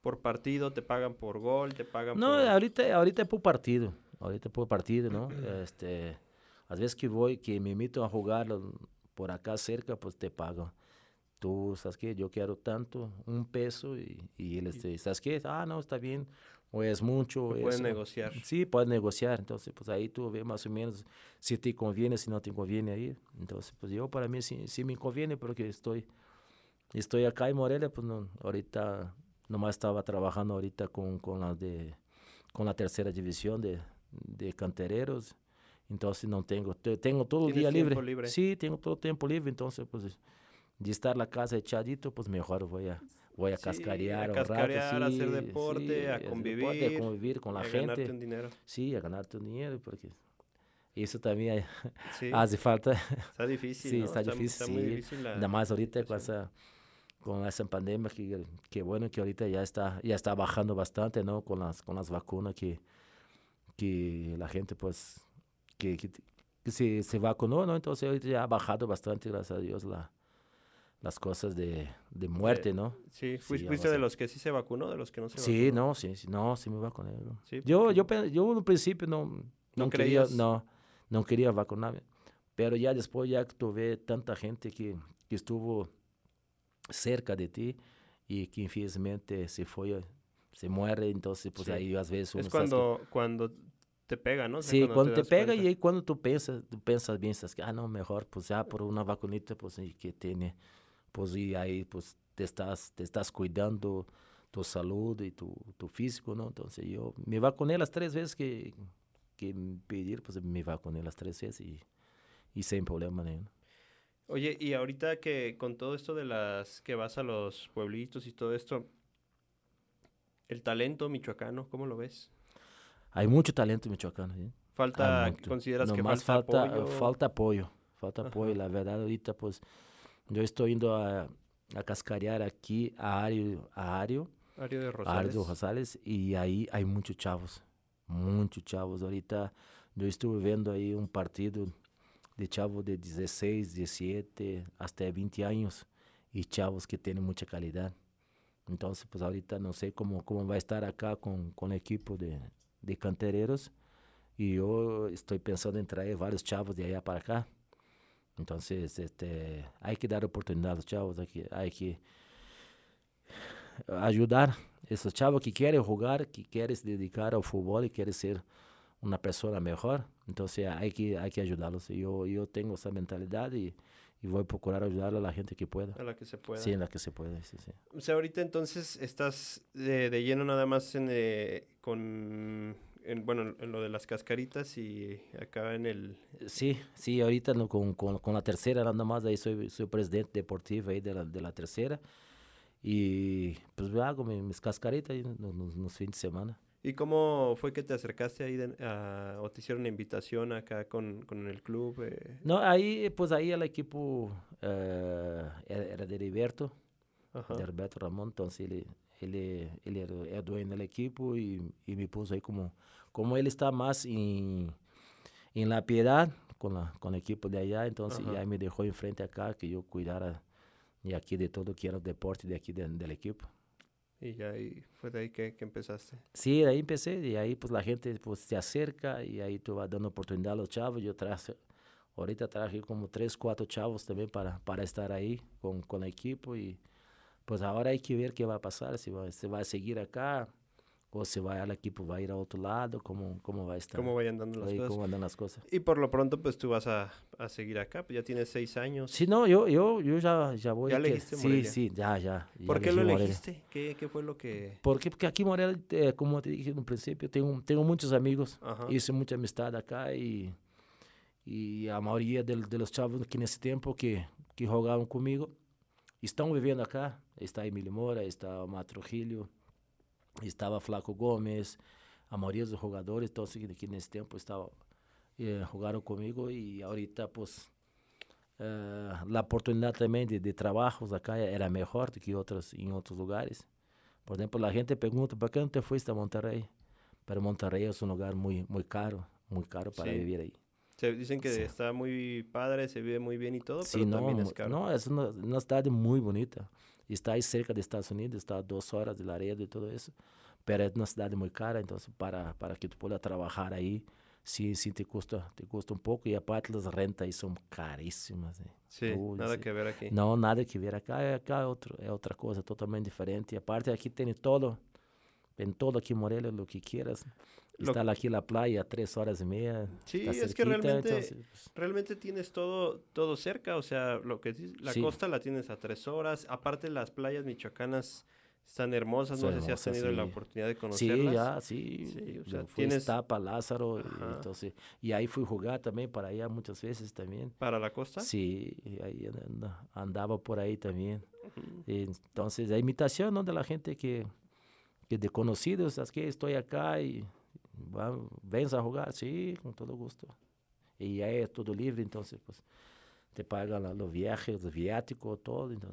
por partido, te pagan por gol, te pagan No, por... ahorita, ahorita es por partido. Ahorita es por partido, ¿no? este, a veces que voy, que me invito a jugar por acá cerca, pues te pago. Tú, ¿sabes qué? Yo quiero tanto, un peso, y, y él, este, ¿sabes qué? Ah, no, está bien, o es mucho. Puedes negociar. Sí, puedes negociar. Entonces, pues ahí tú ves más o menos si te conviene, si no te conviene ahí. Entonces, pues yo para mí sí, sí me conviene porque estoy, estoy acá en Morelia, pues no, ahorita nomás estaba trabajando ahorita con, con, la, de, con la tercera división de, de cantereros. Entonces no tengo, tengo todo el día libre. libre. Sí, tengo todo el tiempo libre. Entonces, pues de estar la casa echadito, pues mejor voy a, voy a cascarear, a cascarear, a hacer deporte, a, convivir, deporte, a convivir con la a gente. Ganarte un dinero. Sí, a ganarte un dinero, porque eso también hace falta. Está difícil. sí, ¿no? está, difícil. Está muy difícil la... Nada más ahorita con esa, con esa pandemia, que, que bueno que ahorita ya está, ya está bajando bastante, ¿no? Con las, con las vacunas que, que la gente, pues, que, que, que se, se vacunó, ¿no? Entonces ahorita ya ha bajado bastante, gracias a Dios, la las cosas de, de muerte, ¿no? Sí, fuiste, fuiste de los que sí se vacunó, de los que no se sí, vacunó. no, sí, sí, no, sí me vacuné. ¿no? Sí, yo, yo, yo en un principio no, no, ¿No quería, creías? no, no quería vacunarme, pero ya después ya tuve tanta gente que, que estuvo cerca de ti y que infelizmente se fue, se muere, entonces pues Sí. ahí a veces uno Es sabes que- cuando, cuando te pega, ¿no? O sea, Sí, cuando, te, das pega cuenta. y ahí cuando tú piensas, tú piensas bien, estás que, ah, no, mejor, pues ya por una vacunita, pues y que tiene, pues y ahí pues te estás, te estás cuidando tu salud y tu, tu físico, ¿no? Entonces yo me vacuné las tres veces que, que pedir, pues me vacuné las tres veces y, y sin problema ninguno. Oye, y ahorita que con todo esto de las que vas a los pueblitos y todo esto, el talento michoacano, ¿cómo lo ves? Hay mucho talento en Michoacán, ¿sí? Falta, Hay mucho. ¿consideras que Nomás falta, falta, apoyo? falta apoyo, falta Ajá. apoyo. La verdad, ahorita, pues, yo estoy yendo a, a cascarear aquí a Ario, a Ario, Ario de a Rosales. Ario de Rosales, y ahí hay muchos chavos, muchos chavos. Ahorita yo estuve viendo ahí un partido de chavos de 16, 17, hasta 20 años, y chavos que tienen mucha calidad. Entonces, pues ahorita no sé cómo, cómo va a estar acá con, con el equipo de, de cantereros. Y yo estoy pensando en traer varios chavos de allá para acá. Entonces, este, hay que dar oportunidad a los chavos, hay que, hay que ayudar a esos chavos que quieren jugar, que quieren se dedicar al fútbol y quieren ser una persona mejor. Entonces, hay que, hay que ayudarlos. Yo, yo tengo esa mentalidad y, y voy a procurar ayudar a la gente que pueda. A la que se pueda. Sí, en la que se puede, sí, sí. O sea, ahorita entonces estás de, de lleno nada más en, eh, con, en, bueno, en lo de las cascaritas y acá en el... Sí, sí, ahorita no, con, con, con la tercera nada más, ahí soy, soy presidente deportivo ahí de la, de la tercera. Y pues hago mi- mis cascaritas ahí los, los- fines de semana. ¿Y cómo fue que te acercaste ahí de- a- o te hicieron una invitación acá con, con el club? eh? No, ahí, pues ahí el equipo eh, era, era de Heriberto, Ajá. de Heriberto Ramón, entonces él, él, él era el dueño del equipo y, y me puso ahí como, como él está más en, en la piedad con, la, con el equipo de allá, entonces Ajá. ya me dejó enfrente acá que yo cuidara de aquí de todo que era el deporte de aquí de- del equipo. Y ya ahí fue de ahí que, que empezaste. Sí, de ahí empecé y ahí pues la gente pues se acerca y ahí tú vas dando oportunidad a los chavos. Yo traje, ahorita traje como tres, cuatro chavos también para, para estar ahí con, con el equipo y pues ahora hay que ver qué va a pasar, si va, se va a seguir acá o si va, el equipo va a ir a otro lado, cómo, cómo va a estar, ¿Cómo vayan dando las cosas? cómo andan las cosas. Y por lo pronto, pues tú vas a, a seguir acá, pues ya tienes seis años. Sí, no, yo, yo, yo ya, ya voy. ¿Ya que- elegiste Sí, Morelia? sí, ya, ya. ya ¿Por qué lo elegiste? ¿Qué, ¿Qué fue lo que...? ¿Por qué? Porque aquí en Morelia, eh, como te dije en un principio, tengo, tengo muchos amigos. Ajá. Hice mucha amistad acá y, y a mayoría del- de, los chavos que nesse tempo que, que jugaban conmigo estão vivendo acá. Está Emílio Moura, está Omar Trujillo, estava Flaco Gomes, a maioria dos jogadores, então que, que nesse tempo estava, eh, jogaram comigo e ahorita pues eh, a oportunidade também de, de trabalhos acá era melhor do que outras em outros lugares. Por exemplo, a gente pergunta, ¿por qué no te fuiste a Monterrey? Pero Monterrey es un lugar muy, muy caro, muy caro para Sí. vivir ahí. Se dicen que está muy padre, se vive muy bien y todo, Sí, pero no, también es caro. no, es una, una cidade muy bonita. Está ahí cerca de Estados Unidos, está a dos horas de Laredo y todo eso. Pero es una cidade muy cara, entonces para, para que tú puedas trabajar ahí, sí, sí te cuesta, te cuesta un poco. Y aparte las rentas ahí son carísimas. eh. Sí, Uy, nada sí. que ver aquí. Não, nada que ver. Acá, acá é, outro, é outra coisa totalmente diferente. E aparte, aqui tem todo, tem todo aqui em Morelia, o que quieras. Lo- Está aqui na praia a três horas e meia. Sí, es que cerquita, realmente- entonces, pues, Realmente tienes todo, todo cerca, o sea, lo que dices, la Sí. costa la tienes a tres horas. Aparte, las playas michoacanas están hermosas. No sé si has tenido la sí. oportunidad de Sí, conocerlas. já, sim. Sí, o sea, fui tienes- Tapa, Lázaro. Ajá. Então, e aí fui jogar também para allá muitas vezes também. Para la costa. Sim, e aí anda- andava por aí também. Ujú. Então, a imitação não da gente que, que de conhecidos, es que estou acá vamos, vens a jogar, sim, com todo gusto. E aí é tudo livre, então pues, te pagan los viajes, los viáticos, todo. Então,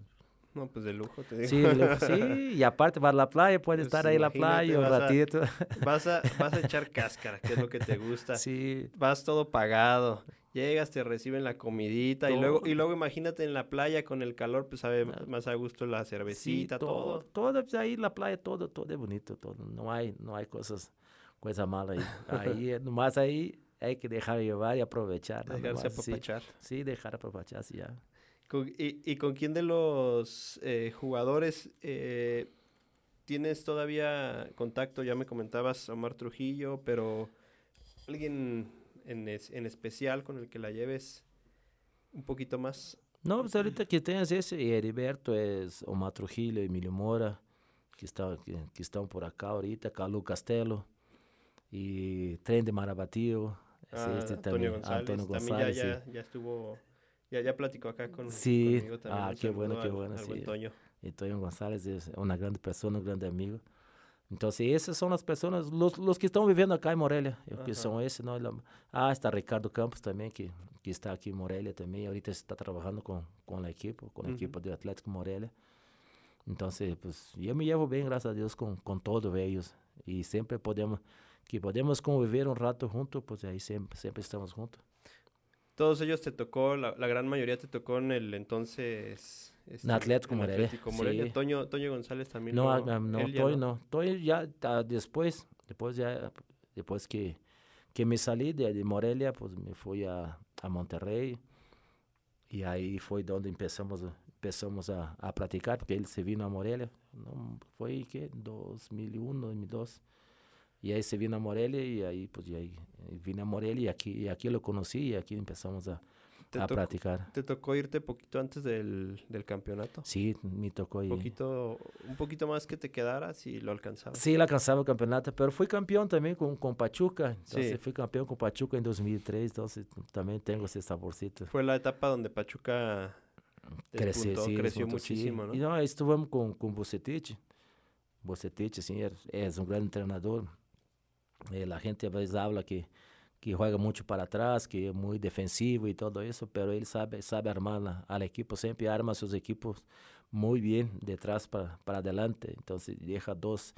No, pues de lujo, te digo. sí, le- sí, y aparte vas a la playa, puedes Pues estar ahí en la playa un vas a- ratito. Vas a, vas a echar cáscara, que es lo que te gusta. Sí, Vas todo pagado. Llegas, te reciben la comidita y luego, y Todo. luego imagínate en la playa con el calor, pues sabe Ah. más a gusto la sí, cervecita, todo. todo. Todo, ahí en la playa, todo, todo es bonito, todo. No hay, no hay cosas, cosas malas ahí. Ahí, eh, nomás ahí hay que dejar llevar y aprovechar. nada Dejarse sí. apapachar. Sí, dejar aprovechar, sí, ya. Con- y, y con quién de los eh, jugadores eh, tienes todavía contacto? Ya me comentabas Omar Trujillo, pero alguien en, es- en especial con el que la lleves un poquito más. No, pues ahorita que tienes ese, y Heriberto es Omar Trujillo, Emilio Mora, que, está, que, que están por acá ahorita, Calu Castelo, y Tren de Marabatío, Ah, este Antonio también, González. Antonio También González, ya, sí. ya, ya estuvo, ya, ya platicó acá con, Sí, conmigo también. ah, qué bueno, qué al- bueno, al sí. Toño. Y Toño González es una grande persona, un grande amigo. Entonces, esas son las personas, los, los que están viviendo acá en Morelia, eh, que Ajá. son esos, ¿no? La- ah, está Ricardo Campos también, que, que está aquí en Morelia también. Ahorita está trabajando con, con el equipo, con el Ujú. equipo de Atlético Morelia. Entonces, pues, yo me llevo bien, gracias a Dios, con, con todos ellos. Y siempre podemos, que podemos convivir un rato juntos, pues ahí siempre, siempre estamos juntos. Todos ellos te tocó, la, la gran mayoría te tocó en el entonces... este, Atlético en Morelia, Atlético Morelia. sí. Toño, Toño González también. No, ah, no, él ya Toy no. Toy ya ah, después, después ya, después que, que me salí de, de Morelia, pues me fui a, a Monterrey y ahí fue donde empezamos, empezamos a, a practicar, porque él se vino a Morelia, ¿no? fue que 2001, 2002. Y ahí se vino a Morelia y ahí pues y ahí eh, vine a Morelia y aquí, y aquí lo conocí y aquí empezamos a, Te a tocó- practicar. ¿Te tocó irte poquito antes del, del campeonato? Sí, me tocó ir. poquito, un poquito más que te quedaras y lo alcanzabas. Sí, él alcanzaba el campeonato, pero fui campeón también con, con Pachuca. Entonces Sí. fui campeón con Pachuca en 2003, entonces también tengo ese saborcito. Fue la etapa donde Pachuca despuntó, sí, creció despuntó, sí. muchísimo, ¿no? Y no, estuvimos con, con Bucetich. Bucetich, sí, es, es un gran entrenador. Eh, la gente a veces habla que, que juega mucho para atrás, que es muy defensivo y todo eso, pero él sabe, sabe armar al equipo, siempre arma sus equipos muy bien de atrás para, para adelante. Entonces deja dos,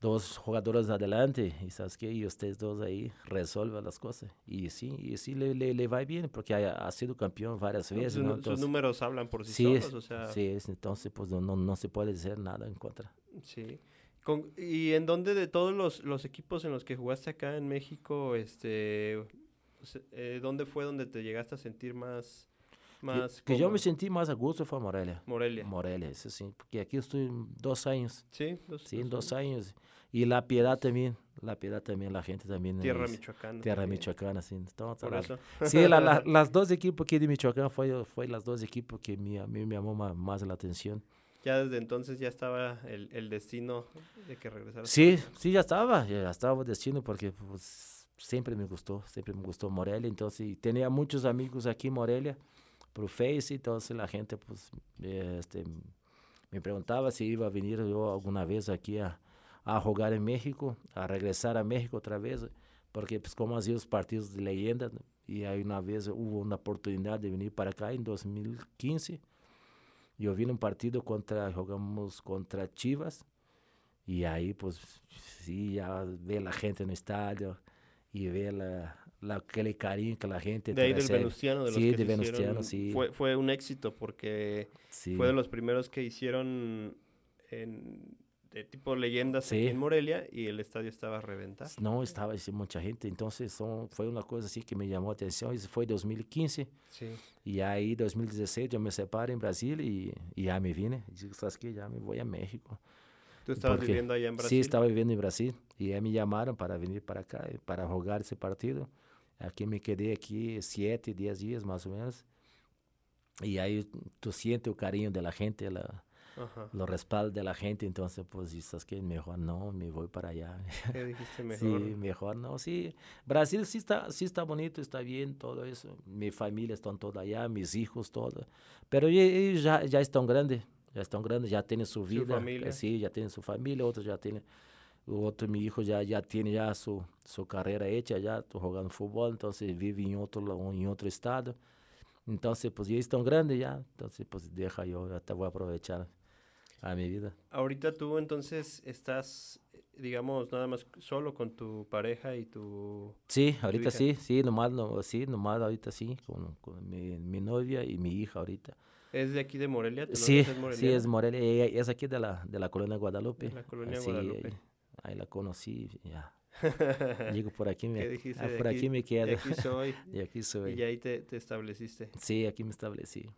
dos jugadores adelante y sabes que y ustedes dos ahí resuelven las cosas. Y sí, y sí le, le, le va bien porque ha, ha sido campeón varias No, veces. sus, ¿no? nu- sus Entonces, números hablan por sí, sí, solos, es- o sea, sí, es- entonces pues no, no se puede decir nada en contra. sí. Con- ¿Y en dónde de todos los, los equipos en los que jugaste acá en México, este, eh, dónde fue donde te llegaste a sentir más, Que- más que yo me sentí más a gusto fue Morelia. Morelia. Morelia, eso sí, porque aquí estoy dos años, Sí, dos, sí, en dos años. años. Y La Piedad también, La Piedad también, la gente también. Tierra es- michoacana. Tierra también, Michoacana, sí. Entonces, Por eso. Sí, la, la- las dos equipos aquí de Michoacán fue, fue las dos equipos que me, a mí me llamó ma- más, la atención. Ya desde entonces ya estaba el, el destino de que regresaras. Sí, sí, ya estaba, ya estaba destino porque pues, siempre me gustó, siempre me gustó Morelia, entonces tenía muchos amigos aquí en Morelia, por Face, entonces la gente pues eh, este, me preguntaba si iba a venir yo alguna vez aquí a, a jugar en México, a regresar a México otra vez, porque pues como hacía los partidos de leyenda, y ahí una vez hubo una oportunidad de venir para acá en 2015, yo vine un partido contra, jugamos contra Chivas, y ahí, pues, sí, ya ve la gente en el estadio y ve la, la, aquele carinho que la gente De ahí del Venustiano, de los sí, que de Venustiano, hicieron, sí. Fue, fue un éxito porque Sí. fue de los primeros que hicieron en, de tipo leyendas aquí Sí. en Morelia y el estadio estaba a reventar. Não estava assim, muita gente, então são, foi uma coisa assim que me chamou a atenção. Isso foi 2015 Sí. e aí 2016 eu me separo em Brasília e, e já me vine. Digo, sabes que já me vou a México. Tú estabas Porque- viviendo allá en Brasil. Sí, estaba viviendo en Brasil y ahí me llamaron para venir para acá, eh, para jugar ese partido. Aquí me quedé aquí siete, diez días más o menos. Y ahí tú sientes el cariño de la gente, la, Ajá. lo respaldo de la gente, entonces pues dices que mejor no, me voy para allá. ¿Qué dijiste mejor? Sí, mejor no, sí. Brasil sí está, sí está bonito, está bien, todo eso. Mi familia están todos allá, mis hijos, todo. Pero ellos ya, ya están grandes, ya están grandes, ya tienen su vida. familia. eh, Sí, ya tienen su familia, otros ya tienen, otro mi hijo ya, ya tiene ya su, su carrera hecha, ya jugando fútbol, entonces vive en otro, en otro estado. Entonces, pues ya están grandes ya, entonces pues deja yo, hasta voy a aprovechar a mi vida. Ahorita tú entonces estás, digamos, nada más solo con tu pareja y tu... Sí, ahorita hija? sí, sí, nomás, no, sí, nomás ahorita sí, con, con mi, mi novia y mi hija ahorita. ¿Es de aquí de Morelia? ¿Tu Sí, novia sí, es? Morelia, ella es aquí de la, de la colonia Guadalupe. De la colonia Sí, Guadalupe. Ahí, ahí la conocí, ya. Digo, por aquí ¿Qué me, ah, por aquí, me De quedo. aquí soy. y aquí soy. y ahí te, te estableciste. Sí, aquí me establecí.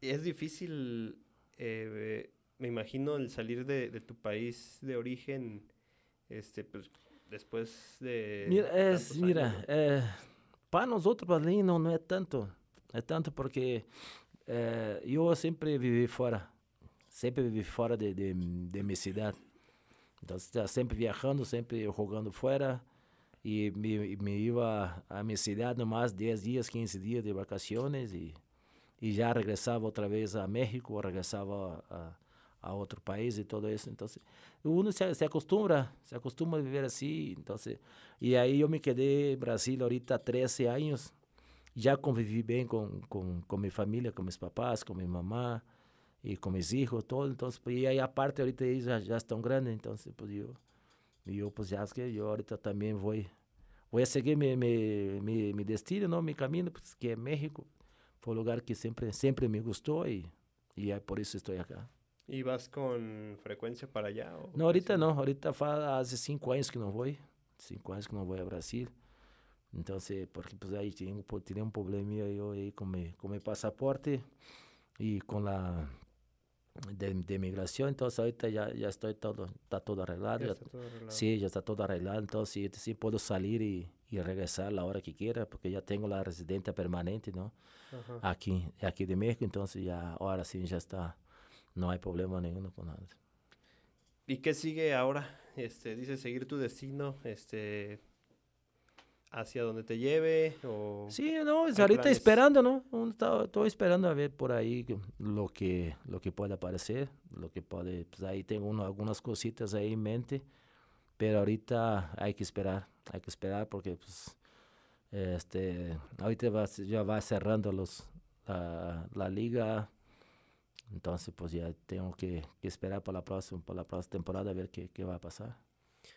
Y es difícil, eh, me imagino, el salir de, de tu país de origen, este, pues, después de Mira, es, mira eh, para nosotros brasileños no, no es tanto. Es tanto porque eh, yo siempre viví fuera. Sempre vivi fora de, de, de minha cidade. Então, está sempre viajando, sempre jogando fora. E me, me ia à minha cidade nomás 10 dias, 15 dias de vacações e, e já regressava outra vez a México, ou regressava a, a outro país e tudo isso. Então, uno se, se acostuma, se acostuma a viver assim. Então, e aí eu me quedei em Brasília ahorita há 13 anos. Já convivi bem com, com, com minha família, com meus papás, com minha mamã e com meus filhos, todo. Então, e aí a parte ahorita eles já, já estão grandes, então, pues, eu, eu pues já que eu ahorita também vou, vou seguir meu, meu, meu, meu destino, não, meu caminho, pues, que é México. Foi um lugar que sempre, sempre me gostou e, e é por isso estou aqui. ¿Y vas con frecuencia para allá? o Não, ahorita casi não, ahorita faz cinco anos que não vou, cinco anos que não vou a Brasil. Então, porque pues, aí tinha, um- tinha um probleminha eu aí com meu, com meu passaporte e com a de, de migração, então ahorita já, já estou todo, está todo arreglado. Ya já- está todo arreglado. Sí, ya está todo arreglado, entonces sí puedo salir y, y regresar a la hora que quiera, porque ya tengo la residente permanente, ¿no? Ajá. Aquí, aquí de México, entonces ya, ahora sí ya está, no hay problema ninguno con nada. ¿Y qué sigue ahora? Este, dice seguir tu destino, este, hacia donde te lleve o Sí, no, es ahorita planes. esperando, ¿no? Estoy esperando a ver por ahí lo que, lo que puede aparecer, lo que puede, pues ahí tengo uno- algunas cositas ahí en mente, pero ahorita hay que esperar, hay que esperar porque pues, este, ahorita va, ya va cerrando los, la, la liga, entonces pues ya tengo que, que esperar para la próxima, para la próxima temporada a ver qué, qué va a pasar.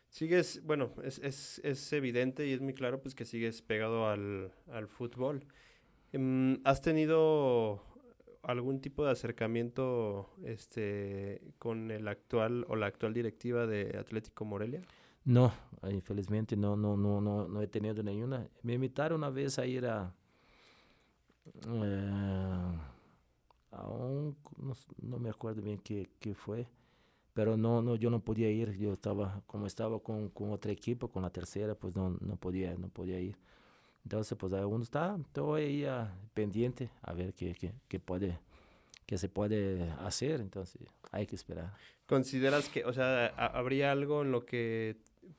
sigues, bueno, es, es, es evidente y es muy claro pues que sigues pegado al, al fútbol. Em, ¿Has tenido algún tipo de acercamiento este con el actual o la actual directiva de Atlético Morelia? No, infelizmente no, no, no, no, no he tenido ninguna. Me invitaron una vez a ir a, eh, a un, no, me acuerdo bien qué, qué fue, pero no, no, yo no podía ir. Yo estaba, como estaba con, con otro equipo, con la tercera, pues no, no podía, no podía ir. Entonces, pues uno está, estoy ahí ah, pendiente a ver qué, qué, qué puede, qué se puede hacer. Entonces, hay que esperar. ¿Consideras que, o sea, ha- habría algo en lo que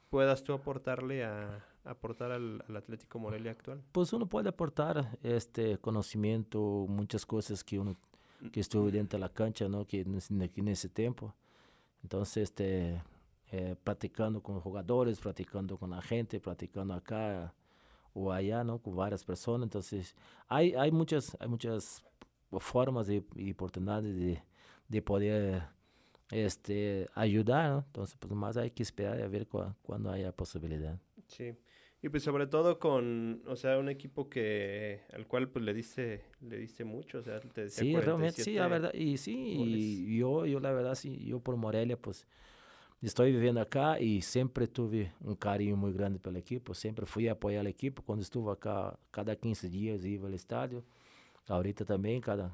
puedas tú aportarle a aportar al, al Atlético Morelia actual? Pues uno puede aportar este conocimiento, muchas cosas que uno que estuvo dentro de la cancha, ¿no? Que en, ese- tiempo. Entonces, este, eh, practicando con jugadores, practicando con la gente, practicando acá o allá, ¿no? Con varias personas. Entonces, hay, hay muchas, hay muchas formas y, oportunidades de, de poder este, ayudar, ¿no? Entonces, pues más hay que esperar a ver cua- cuando haya posibilidad. Sí. Y pues sobre todo con, o sea, un equipo que al cual pues le diste le diste mucho, o sea, te decía Sí, realmente sí, la verdad y sí, y yo yo la verdad sí, yo por Morelia pues estoy viviendo acá y siempre tuve un cariño muy grande pelo equipo, siempre fui a apoyar al equipo cuando estuve acá cada 15 días iba al estadio. Ahorita también cada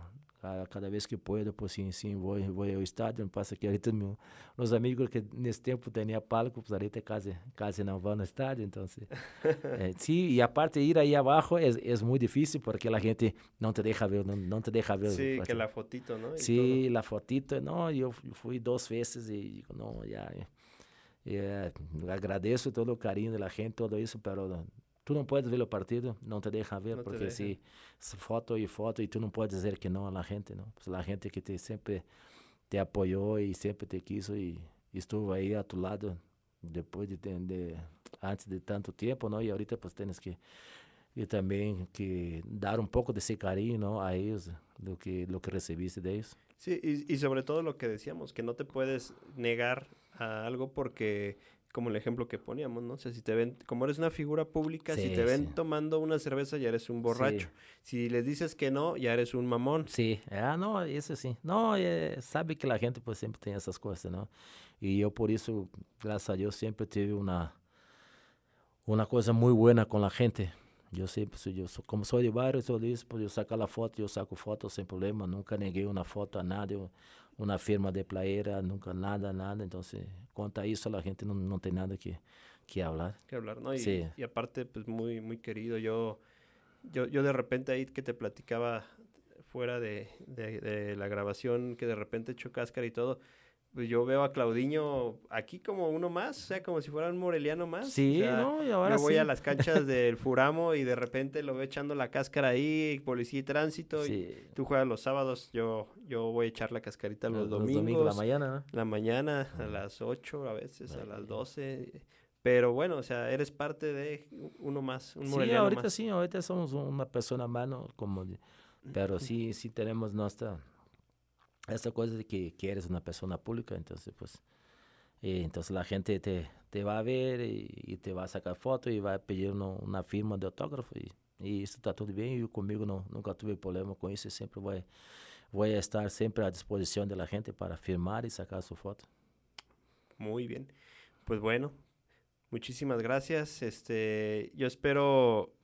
cada, cada vez que puedo, pues sim, sim, vou, vou ao estádio. Passa que ahorita meu, meus amigos que nesse tempo tinham palco, pues ahorita casi, casi não vão no estádio. Então, eh, sim, e a parte de ir aí abaixo é, é muito difícil porque a gente não te deixa ver, não, não te deixa ver. Sí, que a fotito, ¿no? Sí, a fotito, não, eu fui duas vezes e digo, não, já, é, agradeço todo o carinho da gente, todo isso, pero Tú no puedes ver el partido, no te dejan ver, porque si es foto y foto y tú no puedes decir que no a la gente, ¿no? Pues la gente que te siempre te apoyó y siempre te quiso y, estuvo ahí a tu lado después de, de, antes de tanto tiempo, ¿no? Y ahorita pues tienes que y también que dar un poco de ese cariño ¿no? a ellos, lo que, lo que recibiste de ellos. Sí, y, y sobre todo lo que decíamos, que no te puedes negar a algo porque como el ejemplo que poníamos, ¿no? O sea, si te ven, como eres una figura pública, si te ven tomando una cerveza, ya eres un borracho. Si les dices que no, ya eres un mamón. Sí, ah, no, eso sí. No, eh, sabe que la gente pues siempre tiene esas cosas, ¿no? Y yo por eso, gracias a Dios, siempre tuve una, una cosa muy buena con la gente. Yo siempre, yo, como soy de barrio, yo, pues yo saco la foto, yo saco fotos sin problema, nunca negué una foto a nadie una firma de playera, nunca nada, nada. Entonces, cuanto a eso, la gente no, no tiene nada que, que hablar. Que hablar, ¿no? Y, sí. y aparte, pues muy, muy querido. Yo, yo, yo de repente ahí que te platicaba fuera de, de, de la grabación, que de repente echó cáscara y todo, pues yo veo a Claudiño aquí como uno más, o sea, como si fuera un moreliano más. Sí, no, y ahora Yo voy a las canchas del Furamo y de repente lo veo echando la cáscara ahí, policía y tránsito, y tú juegas los sábados, yo, yo voy a echar la cascarita los, domingos. Los domingos, la mañana, ¿no? La mañana, a las 8, a veces a las 12. Pero bueno, o sea, eres parte de uno más, un moreliano Sí, ahorita sí, ahorita somos una persona mano, como... Pero sí, sí tenemos nuestra esa cosa de que, que, eres una persona pública, entonces pues, eh, entonces la gente te, te, va a ver y, te va a sacar foto y va a pedir una firma de autógrafo y, y eso está todo bien. Y conmigo nunca tuve problema con eso, siempre voy, voy a estar siempre a disposición de la gente para firmar y sacar su foto. Muy bien, pues bueno, muchísimas gracias, este, yo espero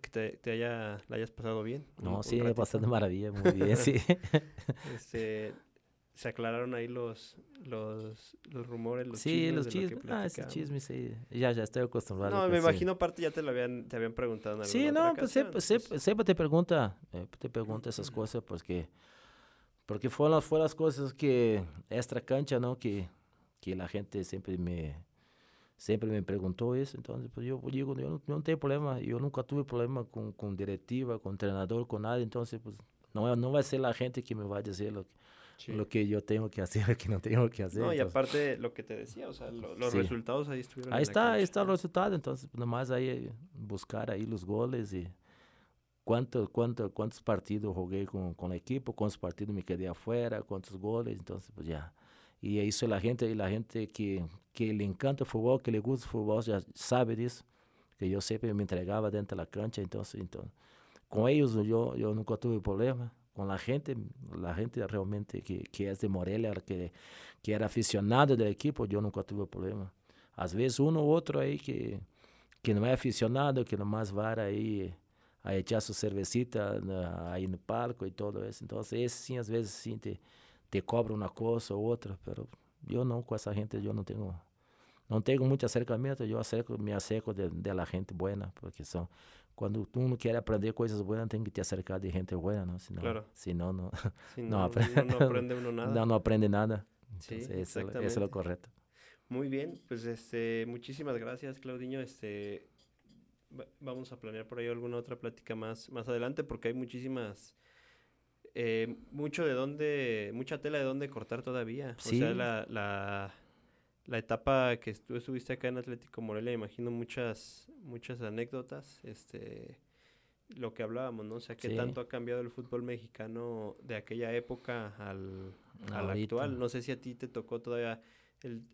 que te, te haya, la hayas pasado bien. No, sí, me pasado de maravilla, muy bien, sí. este, se aclararon ahí los, los, los rumores, los sí, los chismes. Ah, ese chisme, sí. Ya, ya estoy acostumbrado. No, me imagino aparte ya te lo habían, te habían preguntado. En sí, no, pues siempre, siempre, te pregunta, eh, te pregunta esas cosas, pues que, porque fueron, fueron las cosas que, extra cancha, ¿no? Que, que la gente siempre me, sempre me perguntou isso, então pues, eu digo, eu não, não tenho problema, eu nunca tive problema com, com diretiva, com treinador, com nada, então pues, não, não vai ser a gente que me vai dizer lo que, sí. lo que yo tengo que hacer, lo que no tengo que hacer. No, y aparte lo que te decía, o sea, lo, los sí. resultados ahí estuvieron. Ahí está, ahí está el resultado, entonces pues, nomás ahí buscar ahí los goles y cuánto, cuánto, cuántos partidos jugué con, con el equipo, cuántos partidos me quedé afuera, cuántos goles, entonces pues ya. Y eso la gente, y la gente que, que le encanta el fútbol, que le gusta el fútbol, ya sabe de eso. Que yo siempre me entregaba dentro de la cancha, entonces, entonces con ellos yo, yo nunca tuve problema. Con la gente, la gente realmente que, que es de Morelia, que, que era aficionado del equipo, yo nunca tuve problema. Às vezes uno u otro ahí que, que no es aficionado, que nomás va ahí a echar su cervecita en el palco y todo eso. Entonces, esse sim, às vezes sim, te, te cobra una cosa u otra, pero yo no, con esa gente yo no tengo, no tengo mucho acercamiento, yo acerco, me acerco de, de la gente buena, porque son, cuando uno quiere aprender cosas buenas, tiene que te acercar de gente buena, ¿no? Si no, claro. si no, no, si no, no, aprende, no, aprende uno nada. No, no aprende nada. Sí, eso, eso, es lo correcto. Muy bien, pues este, muchísimas gracias, Claudiño. Este, vamos a planear por ahí alguna otra plática más, más adelante, porque hay muchísimas eh, mucho de dónde, mucha tela de dónde cortar todavía. O sea, la, la, la etapa que tú estuviste acá en Atlético Morelia, imagino muchas, muchas anécdotas, este, lo que hablábamos, ¿no? O sea, que tanto ha cambiado el fútbol mexicano de aquella época al, al actual. No sé si a ti te tocó todavía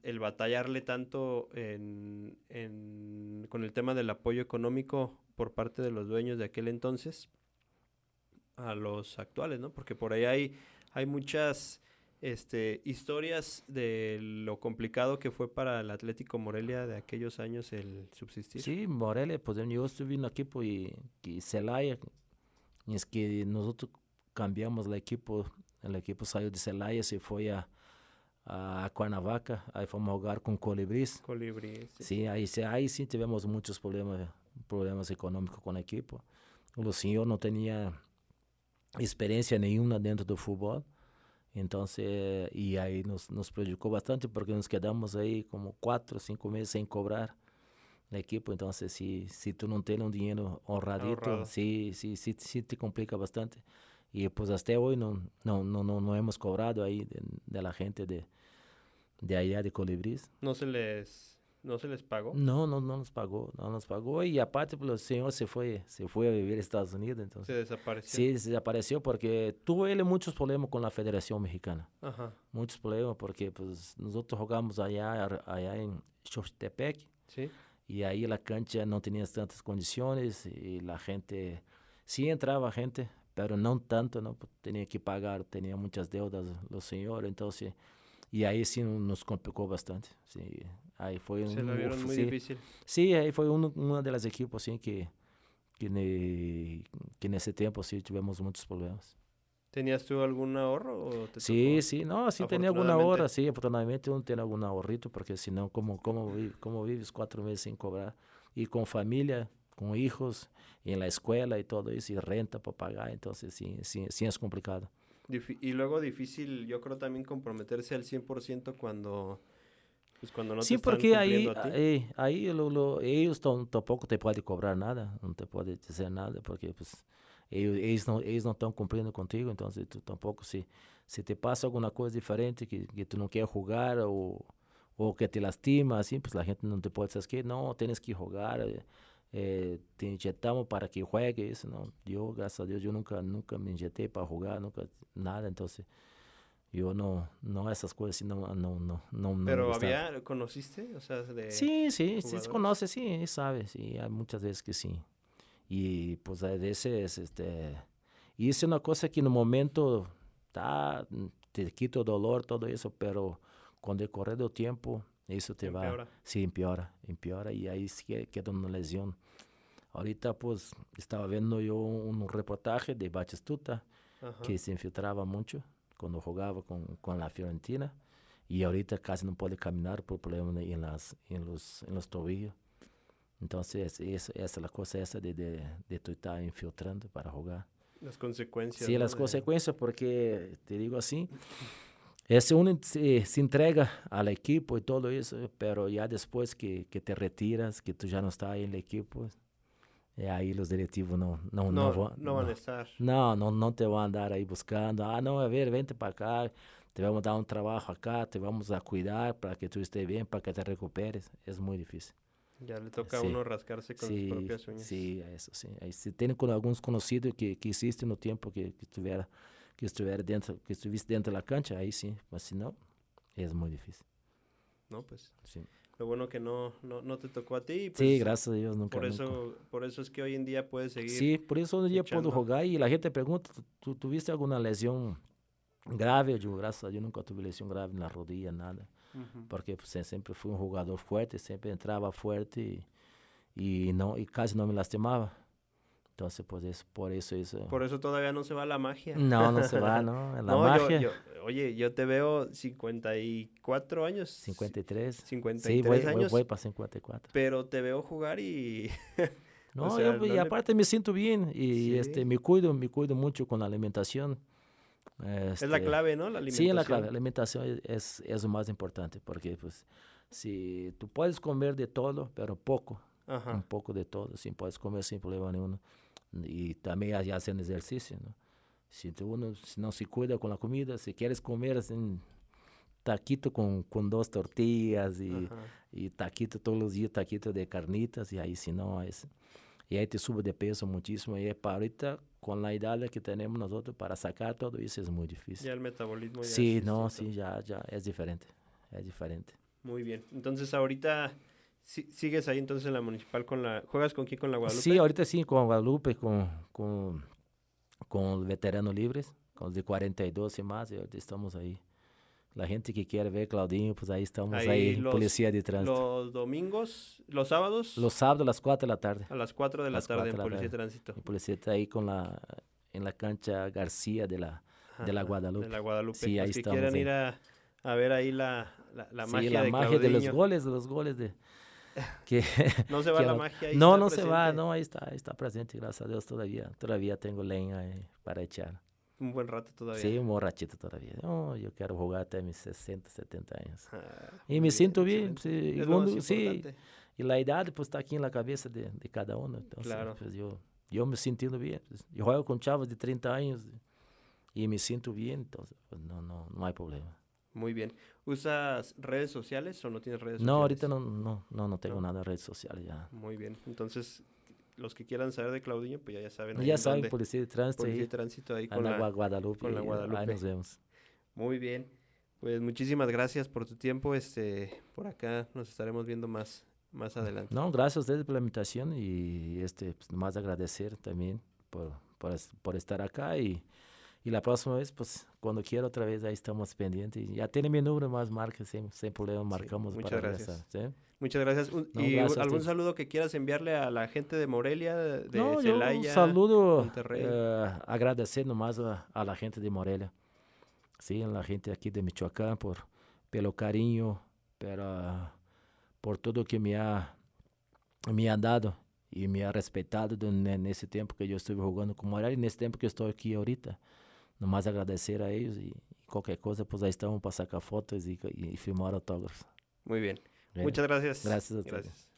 el, batallarle tanto en, en, con el tema del apoyo económico por parte de los dueños de aquel entonces a los actuales, ¿no? Porque por ahí hay, hay muchas este, historias de lo complicado que fue para el Atlético Morelia de aquellos años el subsistir. Sí, Morelia, pues yo estuve en un equipo y, y Celaya, y es que nosotros cambiamos el equipo, el equipo salió de Celaya, se fue a, a Cuernavaca, aí fomos jogar com Colibris. Colibris. Sim, aí, aí sim tivemos muitos problemas, problemas econômicos com a equipe. O senhor não tinha experiência nenhuma dentro do futebol. Então, e aí nos, nos prejudicou bastante porque nos quedamos aí como quatro, cinco meses sem cobrar na equipe. Então, se, se tu não tem um dinheiro honradito, sim, sim, sim, sim, te complica bastante. Y pues hasta hoy no, no, no, no, no hemos cobrado de, la gente de, de allá de Colibrís. ¿No se les, no se les pagó? No, no, no nos pagó, no nos pagó. Y aparte, pues, el señor se fue, se fue a vivir a Estados Unidos. Entonces, se desapareció. Sí, se desapareció porque tuvo él muchos problemas con la Federación Mexicana. Ajá. Muchos problemas porque pues nosotros jugamos allá, allá en Xochitepec. Sí. Y ahí la cancha no tenía tantas condiciones y la gente, sí entraba gente, pero no tanto, ¿no? Pues, tenía que pagar, tenía muchas deudas los señores, entonces, y ahí sí nos complicó bastante, sí, ahí fue Se un, vieron muy difícil. Sí, ahí fue uno, uno de los equipos, sí, que, que, que en ese tiempo sí tuvimos muchos problemas. ¿Tenías tú algún ahorro? O te sí, sí, no, sí tenía alguna ahorro, sí, afortunadamente uno tiene algún ahorrito, porque si no, ¿cómo, cómo, cómo vives cuatro meses sin cobrar? Y con familia, con hijos, y en la escuela y todo eso, y renta para pagar, entonces sí, sí, sí es complicado. y luego difícil, yo creo también comprometerse al 100% cuando, pues cuando no sí, te porque ahí, ahí, ahí lo, lo, ellos tampoco te pueden cobrar nada, no te pueden decir nada, porque pues ellos, ellos, no, ellos no están cumpliendo contigo, entonces tú tampoco, si, si te pasa alguna cosa diferente que, que tú no quieres jugar o, o que te lastima, así, pues la gente no te puede decir que no, tienes que jugar. Eh, eh, te inyectamos para que juegues, ¿no? Yo, gracias a Dios, yo nunca, nunca me inyecté para jugar, nunca, nada, entonces yo no, no esas cosas, no, no, no, no. Pero había, ¿conociste? O sea, de Sí, sí, sí, se conoce, sí, sabe, sí, hay muchas veces que sí. Y pues a veces, este, y es una cosa que en un momento, está te quita dolor, todo eso, pero con el correr del tiempo, eso te va, sí, empeora, empeora y ahí sí queda una lesión. Ahorita pues estaba viendo yo un, reportaje de Batistuta que se infiltraba mucho cuando jugaba con, con, la Fiorentina y ahorita casi no puede caminar por problemas en, las, en, los, en los tobillos. Entonces, esa es la cosa esa de, de, de tú estar infiltrando para jugar. Las consecuencias. Sí, las consecuencias, porque te digo así, ese uno se, se, entrega al equipo y todo eso, pero ya después que, que te retiras, que tú ya no estás en el equipo, eh, ahí los directivos no, no, no, no, no van a estar. No, no, no te van a andar ahí buscando, ah, no, a ver, vente para acá, te vamos a dar un trabajo acá, te vamos a cuidar para que tú estés bien, para que te recuperes. Es muy difícil. Ya le toca a uno rascarse con sus propias uñas. Sí, eso sí. Ahí, si tienen con algunos conocidos que, que existen no tiempo que, que estuviera que estuviera dentro, que estuviste dentro de la cancha, ahí sí, pues si no, es muy difícil. No, pues. Sí. Lo bueno que no, no, no te tocó a ti. Pues, sí, gracias a Dios, nunca. Por eso, por eso es que hoy en día puedes seguir. Sí, por eso hoy en día puedo jugar y la gente pregunta, ¿tú tuviste alguna lesión grave? Yo, gracias a Dios, nunca tuve lesión grave en la rodilla, nada. Porque pues, siempre fui un jugador fuerte, siempre entraba fuerte y, y, no, y casi no me lastimaba. Entonces, pues es por eso eso. Por eso todavía no se va la magia. No, no se va, ¿no? La magia. Yo, oye, yo te veo 54 años. 53. 53 sí, voy, años. Voy, para 54. Pero te veo jugar y... no, yo, y aparte me siento bien y este, me cuido, me cuido mucho con la alimentación. es la este, clave, ¿no? La alimentación. Sí, la clave. La alimentación es, es lo más importante porque, pues, si tú puedes comer de todo, pero poco. Ajá. Un poco de todo, sí, puedes comer sin problema ninguno y también hacen ejercicio, ¿no? Si uno no se cuida con la comida, si quieres comer un taquito con, con dos tortillas y, y, taquito todos los días, taquito de carnitas, y ahí si no, es, y ahí te sube de peso muchísimo, y para ahorita, con la edad que tenemos nosotros, para sacar todo eso es muy difícil. Ya el metabolismo ya Sí, no, sí, ya, ya, es diferente, es diferente. Muy bien. Entonces ahorita sigues ahí entonces en la municipal con la... ¿Juegas con quién? ¿Con la Guadalupe? Sí, ahorita sí, con Guadalupe, con, con, con veteranos libres, con los de 42 y más, y ahorita estamos ahí. La gente que quiere ver Claudinho, pues ahí estamos, ahí, policía de tránsito. ¿Los domingos, los sábados? Los sábados a las 4 de la tarde. A las 4 de la tarde en Policía de Tránsito. El policía está ahí con la, en la cancha García de la, de la Guadalupe. De la Guadalupe. Sí, ahí estamos. quieran ir a, a, ver ahí la, la, la sí, magia la de magia de los goles, de los goles de... Que, no se va la magia ahí No, no presente. se va, no, ahí está, ahí está presente, gracias a Dios todavía. Todavía tengo leña para echar un buen rato todavía. Sí, un buen ratito todavía. Oh, yo quiero jugar hasta mis 60, 70 años. Ah, y me siento bien. Sí, y, cuando, sí, y la edad pues está aquí en la cabeza de, de cada uno. Entonces, claro. pues, yo, yo me sintiendo bien. Pues, yo juego con chavos de 30 años y me siento bien, entonces pues, no, no, no hay problema. Muy bien. ¿Usas redes sociales o no tienes redes sociales? No, ahorita no, no, no, no tengo nada de redes sociales ya. Muy bien. Entonces, los que quieran saber de Claudinho, pues ya, ya saben. Ya saben, Policía de Tránsito. Policía de Tránsito ahí con la, Guadalupe. Con la Guadalupe. Ahí nos vemos. Muy bien. Pues muchísimas gracias por tu tiempo. Este, por acá nos estaremos viendo más, más adelante. No, gracias a ustedes por la invitación y este, pues, más agradecer también por, por, por estar acá y y la próxima vez, pues cuando quiera otra vez, ahí estamos pendientes. Ya tiene mi número más, marca, sin, sin problema, marcamos muchas para gracias. Muchas gracias. ¿Y algún saludo que quieras enviarle a la gente de Morelia, de no, Celaya, un saludo, eh, agradecer nomás a, a, la gente de Morelia. Sí, a la gente aquí de Michoacán por pelo cariño, pero, por todo que me ha, me ha dado y me ha respetado en ese tiempo que yo estuve jugando con Morelia y en ese tiempo que estoy aquí ahorita nomás agradecer a ellos y qualquer cosa, pues ahí estamos para sacar fotos y, y firmar autógrafos. Muy bien. bien. Muchas gracias. Gracias a todos. Gracias.